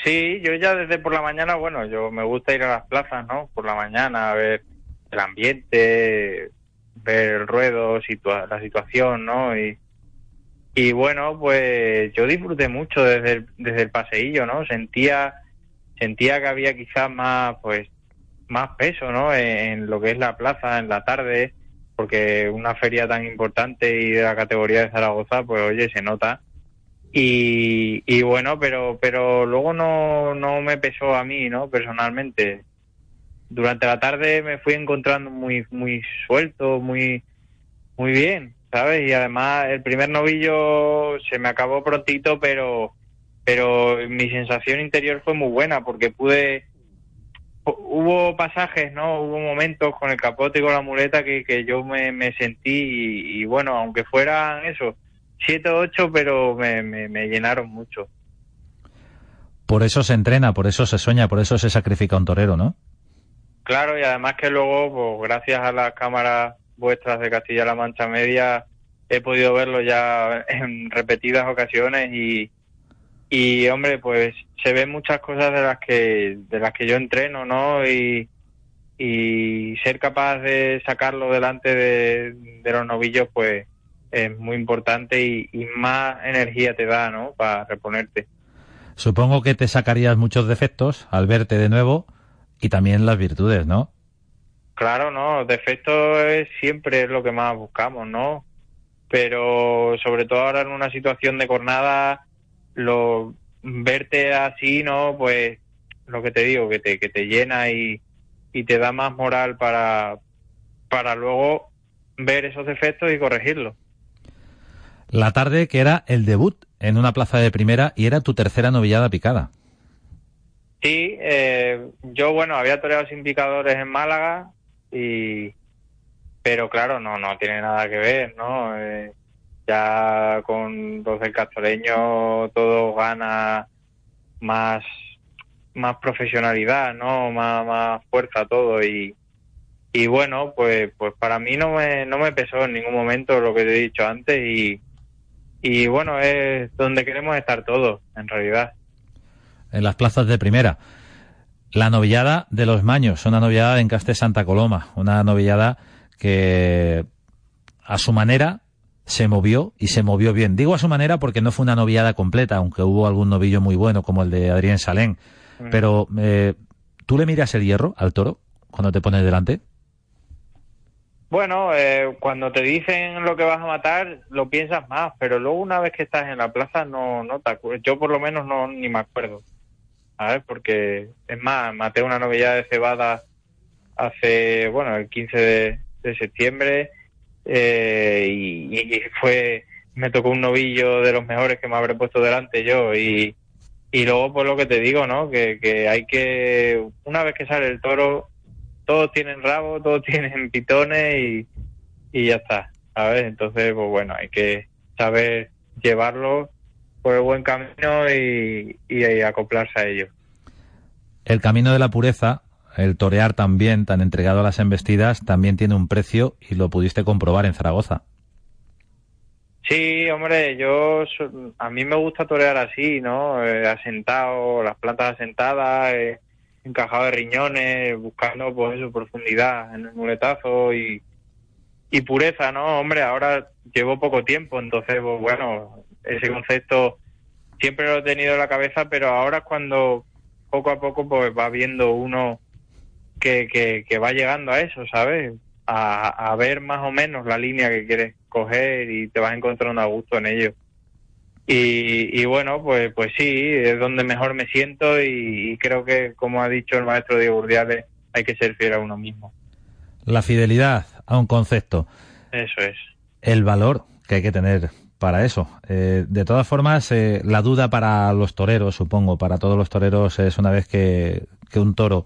Sí, yo ya desde por la mañana, bueno, yo me gusta ir a las plazas, ¿no? Por la mañana a ver el ambiente, ver el ruedo, la situación, ¿no? Y, y bueno, pues yo disfruté mucho desde el, desde el paseillo, ¿no? Sentía sentía que había quizás más, pues, más peso, ¿no? En, lo que es la plaza en la tarde, porque una feria tan importante y de la categoría de Zaragoza, pues oye, se nota. Y, y bueno, pero, pero luego no, no me pesó a mí, ¿no? Personalmente. Durante la tarde me fui encontrando muy, muy suelto, muy, muy bien, ¿sabes? Y además el primer novillo se me acabó prontito, pero pero mi sensación interior fue muy buena porque pude hubo pasajes no hubo momentos con el capote y con la muleta que, que yo me, sentí y, bueno aunque fueran eso siete o ocho pero me, me, llenaron mucho. Por eso se entrena por eso se sueña por eso se sacrifica un torero no claro y además que luego pues gracias a las cámaras vuestras de Castilla-La Mancha Media he podido verlo ya en repetidas ocasiones y, y hombre pues se ven muchas cosas de las que de las que yo entreno no y, y ser capaz de sacarlo delante de, los novillos pues es muy importante y, más energía te da no para reponerte. Supongo que te sacarías muchos defectos al verte de nuevo y también las virtudes no claro no defectos es siempre lo que más buscamos no pero sobre todo ahora en una situación de jornada lo verte así, ¿no? Pues lo que te digo, que te, que te llena y, y te da más moral para, para luego ver esos defectos y corregirlos. La tarde que era el debut en una plaza de primera y era tu tercera novillada picada. Sí, eh, yo bueno, había toreado sin picadores en Málaga y pero claro, no no tiene nada que ver, ¿no? Eh, ya con los del castoreño todo gana más más profesionalidad, ¿no? Más, más fuerza todo y, y bueno, pues pues para mí no me, no me pesó en ningún momento lo que te he dicho antes y, y bueno, es donde queremos estar todos, en realidad. En las plazas de primera. La novillada de los Maños, una novillada en Castel Santa Coloma, una novillada que a su manera se movió y se movió bien. Digo a su manera porque no fue una noviada completa, aunque hubo algún novillo muy bueno como el de Adrián Salén. Mm. Pero, eh, ¿tú le miras el hierro al toro cuando te pones delante? Bueno, eh, cuando te dicen lo que vas a matar, lo piensas más, pero luego una vez que estás en la plaza no, no te acuerdas. Yo por lo menos no ni me acuerdo. A ver, porque es más, maté una novillada de cebada hace, bueno, el 15 de, de septiembre eh, y, fue me tocó un novillo de los mejores que me habré puesto delante yo. Y, y luego por lo que te digo no que, que hay que una vez que sale el toro todos tienen rabo todos tienen pitones y, y ya está sabes entonces pues bueno hay que saber llevarlo por el buen camino y, y acoplarse a ello. El camino de la pureza el torear también, tan entregado a las embestidas, también tiene un precio y lo pudiste comprobar en Zaragoza. Sí, hombre, yo a mí me gusta torear así, ¿no? Eh, asentado, las plantas asentadas, eh, encajado de riñones, buscando pues eso, profundidad en el muletazo y, y pureza, ¿no? Hombre, ahora llevo poco tiempo, entonces, pues, bueno, ese concepto siempre lo he tenido en la cabeza, pero ahora es cuando poco a poco pues va viendo uno que, que, va llegando a eso, ¿sabes? A, a, ver más o menos la línea que quieres coger y te vas encontrando a gusto en ello. Y, y bueno, pues, pues sí, es donde mejor me siento y, creo que, como ha dicho el maestro Diego Urdiales, hay que ser fiel a uno mismo. La fidelidad a un concepto. Eso es. El valor que hay que tener para eso. Eh, de todas formas, eh, la duda para los toreros, supongo, para todos los toreros es una vez que, que un toro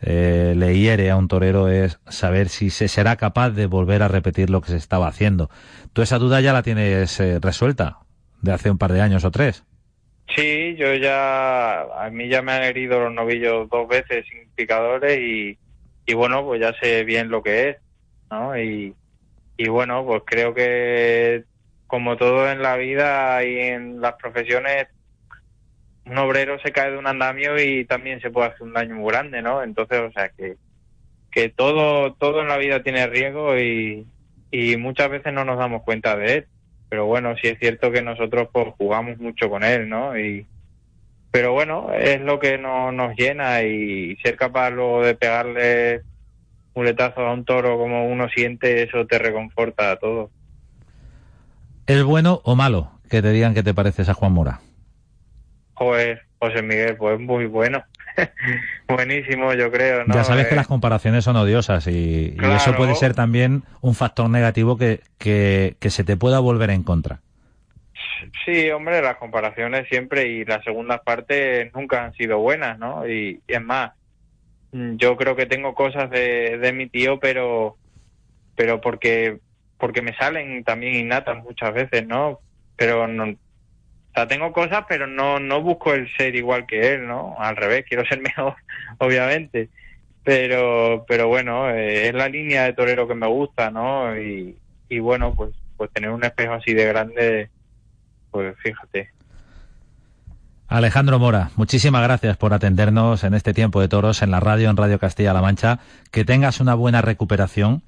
eh, le hiere a un torero es saber si se será capaz de volver a repetir lo que se estaba haciendo. ¿Tú esa duda ya la tienes eh, resuelta de hace un par de años o tres? Sí, yo ya, a mí ya me han herido los novillos dos veces sin picadores y, y bueno, pues ya sé bien lo que es, ¿no? Y, y bueno, pues creo que como todo en la vida y en las profesiones, un obrero se cae de un andamio y también se puede hacer un daño muy grande, ¿no? Entonces, o sea, que, que todo, todo en la vida tiene riesgo y, y muchas veces no nos damos cuenta de él. Pero bueno, sí es cierto que nosotros pues jugamos mucho con él, ¿no? Y, pero bueno, es lo que no, nos llena y ser capaz luego de pegarle muletazo a un toro como uno siente, eso te reconforta a todo. ¿Es bueno o malo que te digan que te pareces a Juan Mora? Joder, José Miguel, pues muy bueno. Buenísimo, yo creo. ¿no? Ya sabes que Eh, las comparaciones son odiosas y, eso puede ser también un factor negativo que, que, que se te pueda volver en contra. Sí, hombre, las comparaciones siempre y las segundas partes nunca han sido buenas, ¿no? Y, y es más, mm, yo creo que tengo cosas de, de mi tío, pero pero porque porque me salen también innatas muchas veces, ¿no? Pero no, o sea, tengo cosas, pero no no busco el ser igual que él, ¿no? Al revés, quiero ser mejor, obviamente. Pero pero bueno, eh, es la línea de torero que me gusta, ¿no? Y, y bueno, pues pues tener un espejo así de grande pues fíjate. Alejandro Mora, muchísimas gracias por atendernos en este tiempo de toros en la radio, en Radio Castilla-La Mancha. Que tengas una buena recuperación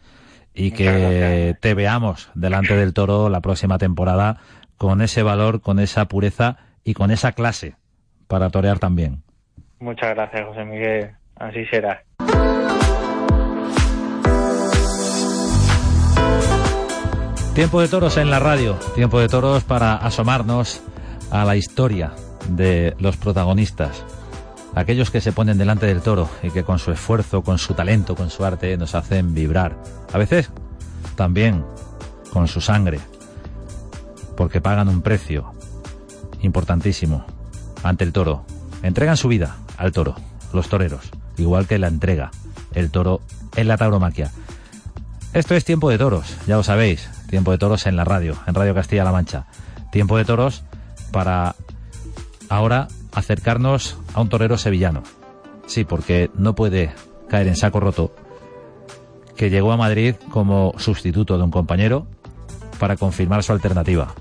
y que te veamos delante del toro la próxima temporada con ese valor, con esa pureza y con esa clase para torear también. Muchas gracias, José Miguel. Así será. Tiempo de toros en la radio, tiempo de toros para asomarnos a la historia de los protagonistas, aquellos que se ponen delante del toro y que con su esfuerzo, con su talento, con su arte nos hacen vibrar. A veces también con su sangre, porque pagan un precio importantísimo ante el toro. Entregan su vida al toro, los toreros, igual que la entrega el toro en la tauromaquia. Esto es Tiempo de Toros, ya lo sabéis. Tiempo de Toros en la radio, en Radio Castilla-La Mancha. Tiempo de Toros para ahora acercarnos a un torero sevillano. Sí, porque no puede caer en saco roto que llegó a Madrid como sustituto de un compañero para confirmar su alternativa.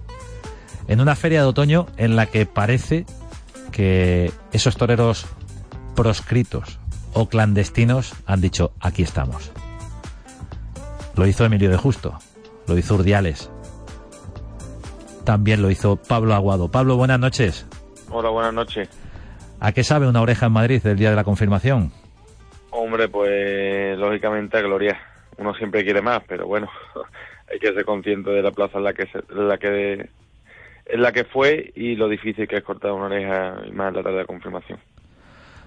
En una feria de otoño en la que parece que esos toreros proscritos o clandestinos han dicho aquí estamos. Lo hizo Emilio de Justo, lo hizo Urdiales, también lo hizo Pablo Aguado. Pablo, buenas noches. Hola, buenas noches. ¿A qué sabe una oreja en Madrid el día de la confirmación? Hombre, pues lógicamente a Gloria. Uno siempre quiere más, pero bueno, hay que ser consciente de la plaza en la que se- en la que la que fue y lo difícil que es cortar una oreja y más la tarde de confirmación.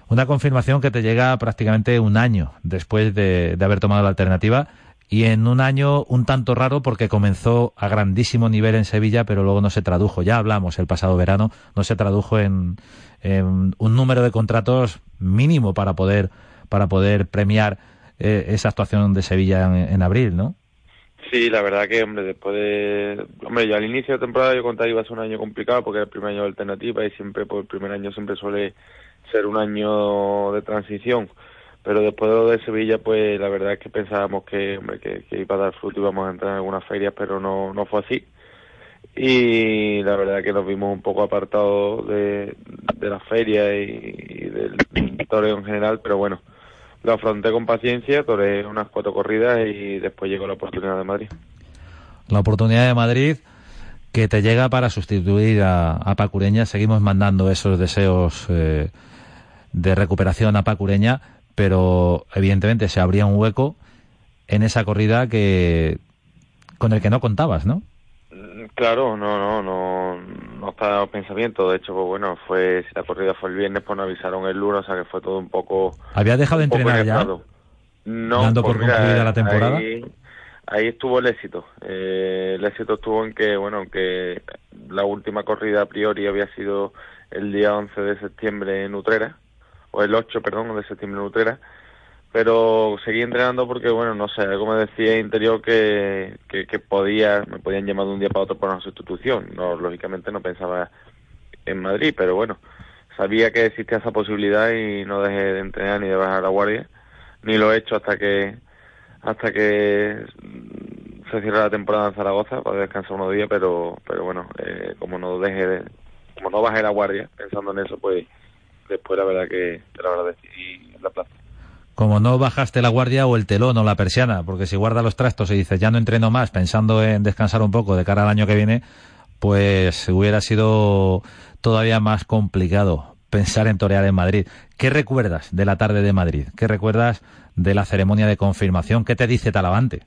Una confirmación que te llega prácticamente un año después de, de haber tomado la alternativa y en un año un tanto raro porque comenzó a grandísimo nivel en Sevilla, pero luego no se tradujo. Ya hablamos el pasado verano, no se tradujo en, en un número de contratos mínimo para poder para poder premiar eh, esa actuación de Sevilla en, en abril, ¿no? Sí, la verdad que, hombre, después de... Hombre, yo al inicio de temporada yo contaba que iba a ser un año complicado porque era el primer año de alternativa y siempre, pues el primer año siempre suele ser un año de transición. Pero después de lo de Sevilla, pues la verdad es que pensábamos que, hombre, que, iba a dar fruto y íbamos a entrar en algunas ferias, pero no, no fue así. Y la verdad que nos vimos un poco apartados de, de la feria y, y del toreo en general, pero bueno, lo afronté con paciencia, toré unas cuatro corridas y después llegó la oportunidad de Madrid. La oportunidad de Madrid que te llega para sustituir a, a Pacureña. Seguimos mandando esos deseos eh, de recuperación a Pacureña, pero evidentemente se abría un hueco en esa corrida que con el que no contabas, ¿no? Claro, no, no, no, no en pensamiento. De hecho, pues bueno, fue, si la corrida fue el viernes, pues nos avisaron el lunes, o sea que fue todo un poco. ¿Habías dejado de entrenar ya? No, Dando por pues mira, concluida la temporada. Ahí, ahí estuvo el éxito. Eh, el éxito estuvo en que, bueno, que la última corrida a priori había sido el día 11 de septiembre en Utrera, o el 8, perdón, de septiembre en Utrera, pero seguí entrenando porque, bueno, no sé, algo me decía interior que, que, que podía, me podían llamar de un día para otro por una sustitución. No, lógicamente no pensaba en Madrid, pero bueno, sabía que existía esa posibilidad y no dejé de entrenar ni de bajar la guardia, ni lo he hecho hasta que hasta que se cierra la temporada en Zaragoza para descansar unos días, pero pero bueno, eh, como no deje de, como no bajé la guardia pensando en eso, pues después la verdad que te lo agradecí en la plaza. Como no bajaste la guardia o el telón o la persiana, porque si guarda los trastos y dices ya no entreno más pensando en descansar un poco de cara al año que viene, pues hubiera sido todavía más complicado pensar en torear en Madrid. ¿Qué recuerdas de la tarde de Madrid? ¿Qué recuerdas de la ceremonia de confirmación? ¿Qué te dice Talavante?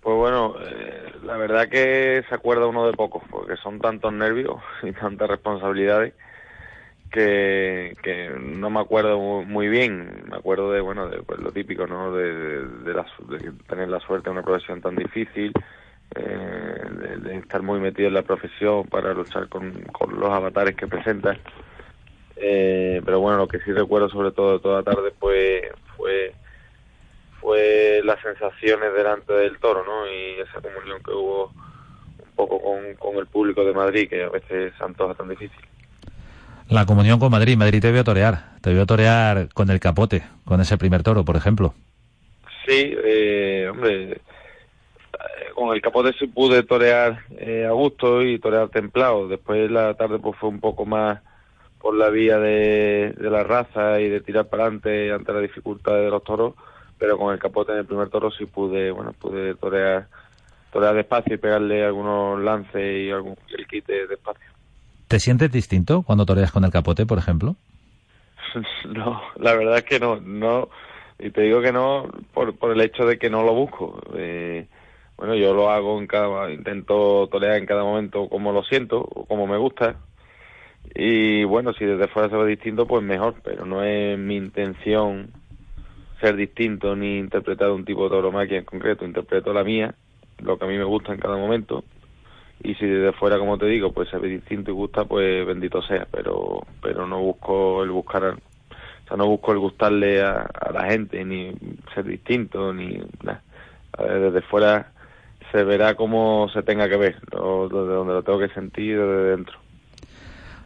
Pues bueno, eh, la verdad que se acuerda uno de pocos, porque son tantos nervios y tantas responsabilidades que, no me acuerdo muy bien. Me acuerdo de, bueno, de pues, lo típico, ¿no? De, de, tener la suerte de una profesión tan difícil, eh, de, estar muy metido en la profesión para luchar con, los avatares que presenta. Eh, pero bueno, lo que sí recuerdo sobre todo de toda tarde pues, fue fue las sensaciones delante del toro, ¿no? Y esa comunión que hubo un poco con, con el público de Madrid, que a veces se antoja tan difícil. La comunión con Madrid. Madrid te vio torear. Te vio torear con el capote, con ese primer toro, por ejemplo. Sí, eh, hombre, con el capote sí pude torear eh, a gusto y torear templado. Después la tarde pues fue un poco más por la vía de, de la raza y de tirar para adelante ante la dificultad de los toros, pero con el capote en el primer toro sí pude, bueno, pude torear, torear despacio y pegarle algunos lances y algún, el quite despacio. ¿Te sientes distinto cuando toreas con el capote, por ejemplo? no, la verdad es que no, no, y te digo que no por, por el hecho de que no lo busco. Eh, bueno, yo lo hago en cada, intento torear en cada momento como lo siento, como me gusta, y bueno, si desde fuera se ve distinto, pues mejor, pero no es mi intención ser distinto ni interpretar un tipo de tauromaquia en concreto, interpreto la mía, lo que a mí me gusta en cada momento, y si desde fuera, como te digo, pues se ve distinto y gusta, pues bendito sea, pero pero no busco el buscar, o sea, no busco el gustarle a, la gente, ni ser distinto, ni nada. Desde fuera se verá como se tenga que ver, desde donde lo tengo que sentir desde dentro.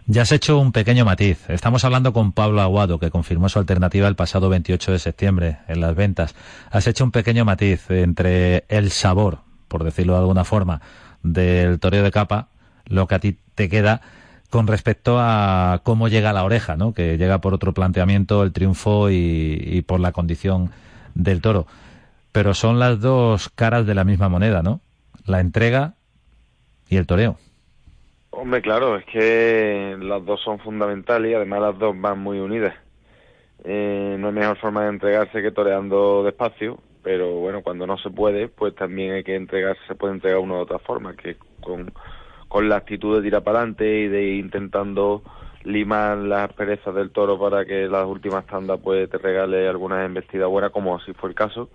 Ya has hecho un pequeño matiz. Estamos hablando con Pablo Aguado, que confirmó su alternativa el pasado 28 de septiembre en las ventas. Has hecho un pequeño matiz entre el sabor, por decirlo de alguna forma, del toreo de capa, lo que a ti te queda con respecto a cómo llega la oreja, ¿no? Que llega por otro planteamiento el triunfo y, y por la condición del toro. Pero son las dos caras de la misma moneda, ¿no? La entrega y el toreo. Hombre, claro, es que las dos son fundamentales y además las dos van muy unidas. Eh, no hay mejor forma de entregarse que toreando despacio, pero bueno, cuando no se puede, pues también hay que entregarse, se puede entregar uno de otra forma, que con, con la actitud de tirar para adelante y de intentando limar las perezas del toro para que las últimas tandas pues te regale algunas embestidas buenas, como así fue el caso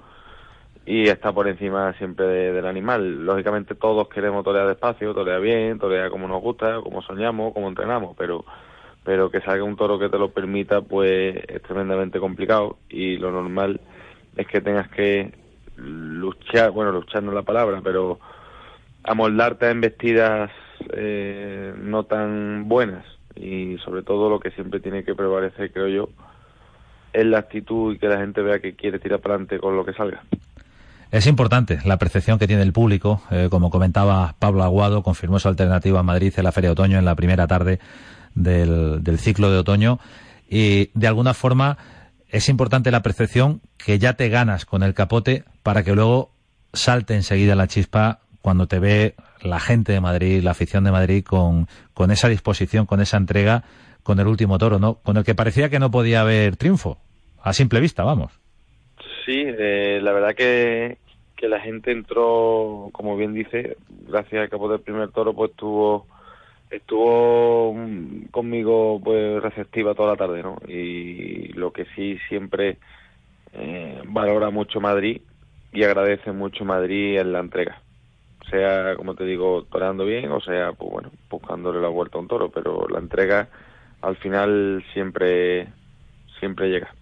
y está por encima siempre del animal. Lógicamente todos queremos torear despacio, torear bien, torear como nos gusta, como soñamos, como entrenamos, pero pero que salga un toro que te lo permita pues es tremendamente complicado y lo normal es que tengas que luchar, bueno, luchar no es la palabra, pero amoldarte a embestidas eh, no tan buenas y sobre todo lo que siempre tiene que prevalecer, creo yo, es la actitud y que la gente vea que quiere tirar para adelante con lo que salga. Es importante la percepción que tiene el público. Eh, como comentaba Pablo Aguado, confirmó su alternativa a Madrid en la Feria de Otoño en la primera tarde del, del ciclo de otoño. Y de alguna forma es importante la percepción que ya te ganas con el capote para que luego salte enseguida la chispa cuando te ve la gente de Madrid, la afición de Madrid con, con esa disposición, con esa entrega, con el último toro, ¿no? Con el que parecía que no podía haber triunfo, a simple vista, vamos. Sí, eh, la verdad que, que la gente entró, como bien dice, gracias al capo del primer toro, pues estuvo estuvo mm, conmigo pues receptiva toda la tarde, ¿no? Y lo que sí siempre eh, valora mucho Madrid y agradece mucho Madrid en la entrega. Sea, como te digo, toreando bien o sea, pues bueno, buscándole la vuelta a un toro, pero la entrega al final siempre siempre llega.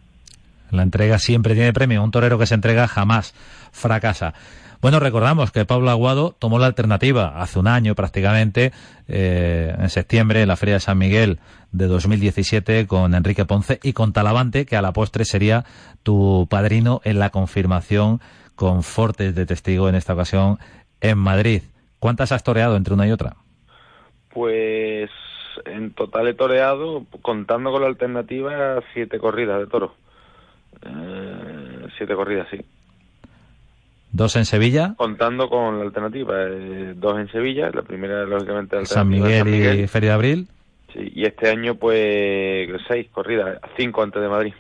La entrega siempre tiene premio. Un torero que se entrega jamás fracasa. Bueno, recordamos que Pablo Aguado tomó la alternativa hace un año prácticamente, eh, en septiembre, en la Feria de San Miguel de 2017, con Enrique Ponce y con Talavante, que a la postre sería tu padrino en la confirmación con Fortes de testigo en esta ocasión en Madrid. ¿Cuántas has toreado entre una y otra? Pues en total he toreado, contando con la alternativa, siete corridas de toro. Eh, siete corridas, sí. ¿Dos en Sevilla? Contando con la alternativa, eh, dos en Sevilla, la primera lógicamente San Miguel, San Miguel, y Feria de Abril. Sí, y este año pues seis corridas, cinco antes de Madrid.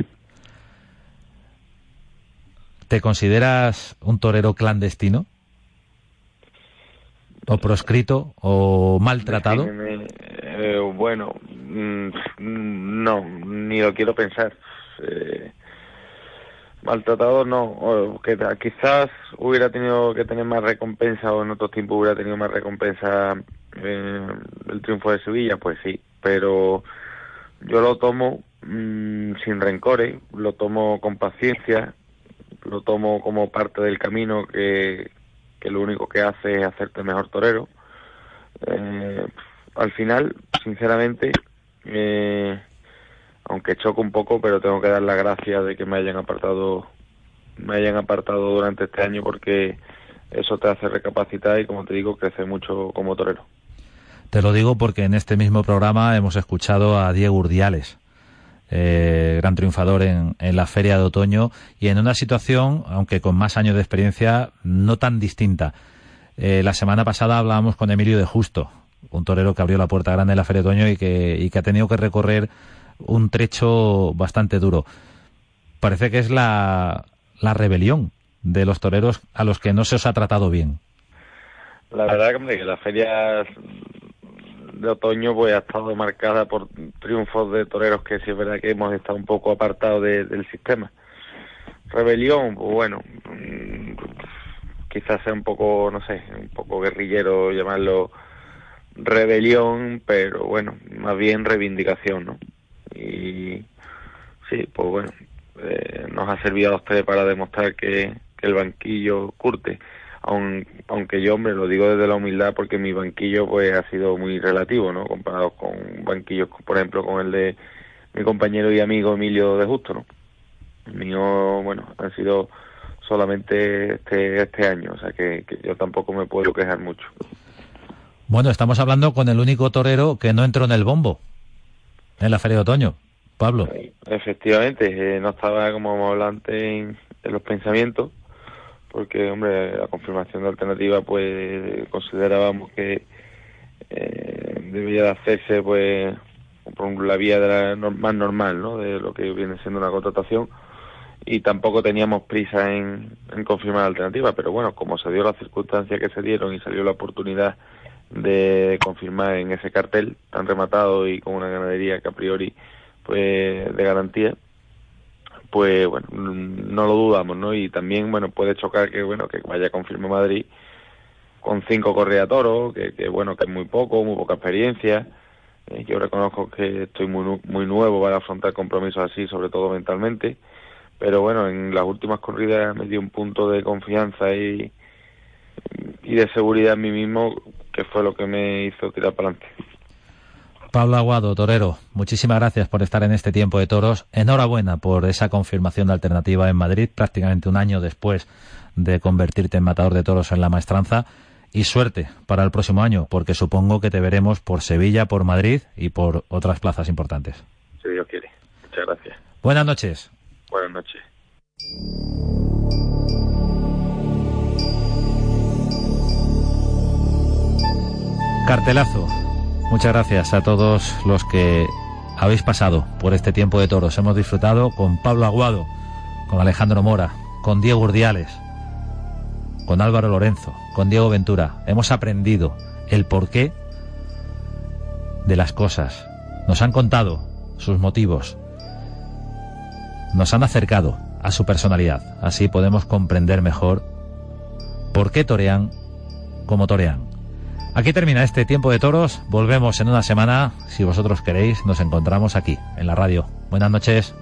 ¿Te consideras un torero clandestino? ¿O proscrito? ¿O maltratado? Eh, bueno, mm, no, ni lo quiero pensar. Eh, maltratado no, que quizás hubiera tenido que tener más recompensa o en otros tiempos hubiera tenido más recompensa eh, el triunfo de Sevilla, pues sí, pero yo lo tomo mm, sin rencores, lo tomo con paciencia, lo tomo como parte del camino que, que lo único que hace es hacerte mejor torero. Eh, al final, sinceramente, eh, aunque choco un poco, pero tengo que dar las gracias de que me hayan apartado, me hayan apartado durante este año porque eso te hace recapacitar y como te digo, crece mucho como torero. Te lo digo porque en este mismo programa hemos escuchado a Diego Urdiales, eh, gran triunfador en, en, la feria de otoño y en una situación, aunque con más años de experiencia, no tan distinta. Eh, la semana pasada hablábamos con Emilio de Justo, un torero que abrió la puerta grande en la feria de otoño y que, y que ha tenido que recorrer un trecho bastante duro. Parece que es la, la rebelión de los toreros a los que no se os ha tratado bien. La verdad que la feria de otoño pues ha estado marcada por triunfos de toreros que sí es verdad que hemos estado un poco apartados del sistema. Rebelión, pues bueno, mm, quizás sea un poco, no sé, un poco guerrillero llamarlo rebelión, pero bueno, más bien reivindicación, ¿no? Y sí, pues bueno, eh, nos ha servido a ustedes para demostrar que, el banquillo curte. aunque yo, hombre, lo digo desde la humildad porque mi banquillo pues ha sido muy relativo, ¿no? Comparado con banquillos, por ejemplo, con el de mi compañero y amigo Emilio de Justo, ¿no? El mío, bueno, ha sido solamente este, este año, o sea que yo tampoco me puedo quejar mucho. Bueno, estamos hablando con el único torero que no entró en el bombo en la Feria de Otoño. Pablo. Efectivamente, eh, no estaba como hablante en, los pensamientos, porque, hombre, la confirmación de alternativa, pues considerábamos que eh, debía de hacerse, pues, por la vía de la, más normal, ¿no? De lo que viene siendo una contratación. Y tampoco teníamos prisa en, confirmar alternativa, pero bueno, como se dio las circunstancias que se dieron y salió la oportunidad de confirmar en ese cartel tan rematado y con una ganadería que a priori pues de garantía pues bueno no lo dudamos no y también bueno puede chocar que bueno que vaya a confirmar Madrid con cinco correas toros que, que, bueno que es muy poco muy poca experiencia. Eh, yo reconozco que estoy muy muy nuevo para afrontar compromisos así sobre todo mentalmente. Pero bueno en las últimas corridas me dio un punto de confianza y y de seguridad en mí mismo, que fue lo que me hizo tirar para adelante. Pablo Aguado, torero, muchísimas gracias por estar en este tiempo de toros. Enhorabuena por esa confirmación de alternativa en Madrid, prácticamente un año después de convertirte en matador de toros en la maestranza. Y suerte para el próximo año, porque supongo que te veremos por Sevilla, por Madrid y por otras plazas importantes. Si Dios quiere. Muchas gracias. Buenas noches. Buenas noches. Cartelazo. Muchas gracias a todos los que habéis pasado por este tiempo de toros. Hemos disfrutado con Pablo Aguado, con Alejandro Mora, con Diego Urdiales, con Álvaro Lorenzo, con Diego Ventura. Hemos aprendido el porqué de las cosas. Nos han contado sus motivos. Nos han acercado a su personalidad. Así podemos comprender mejor por qué torean como torean. Aquí termina este tiempo de toros. Volvemos en una semana. Si vosotros queréis, nos encontramos aquí, en la radio. Buenas noches.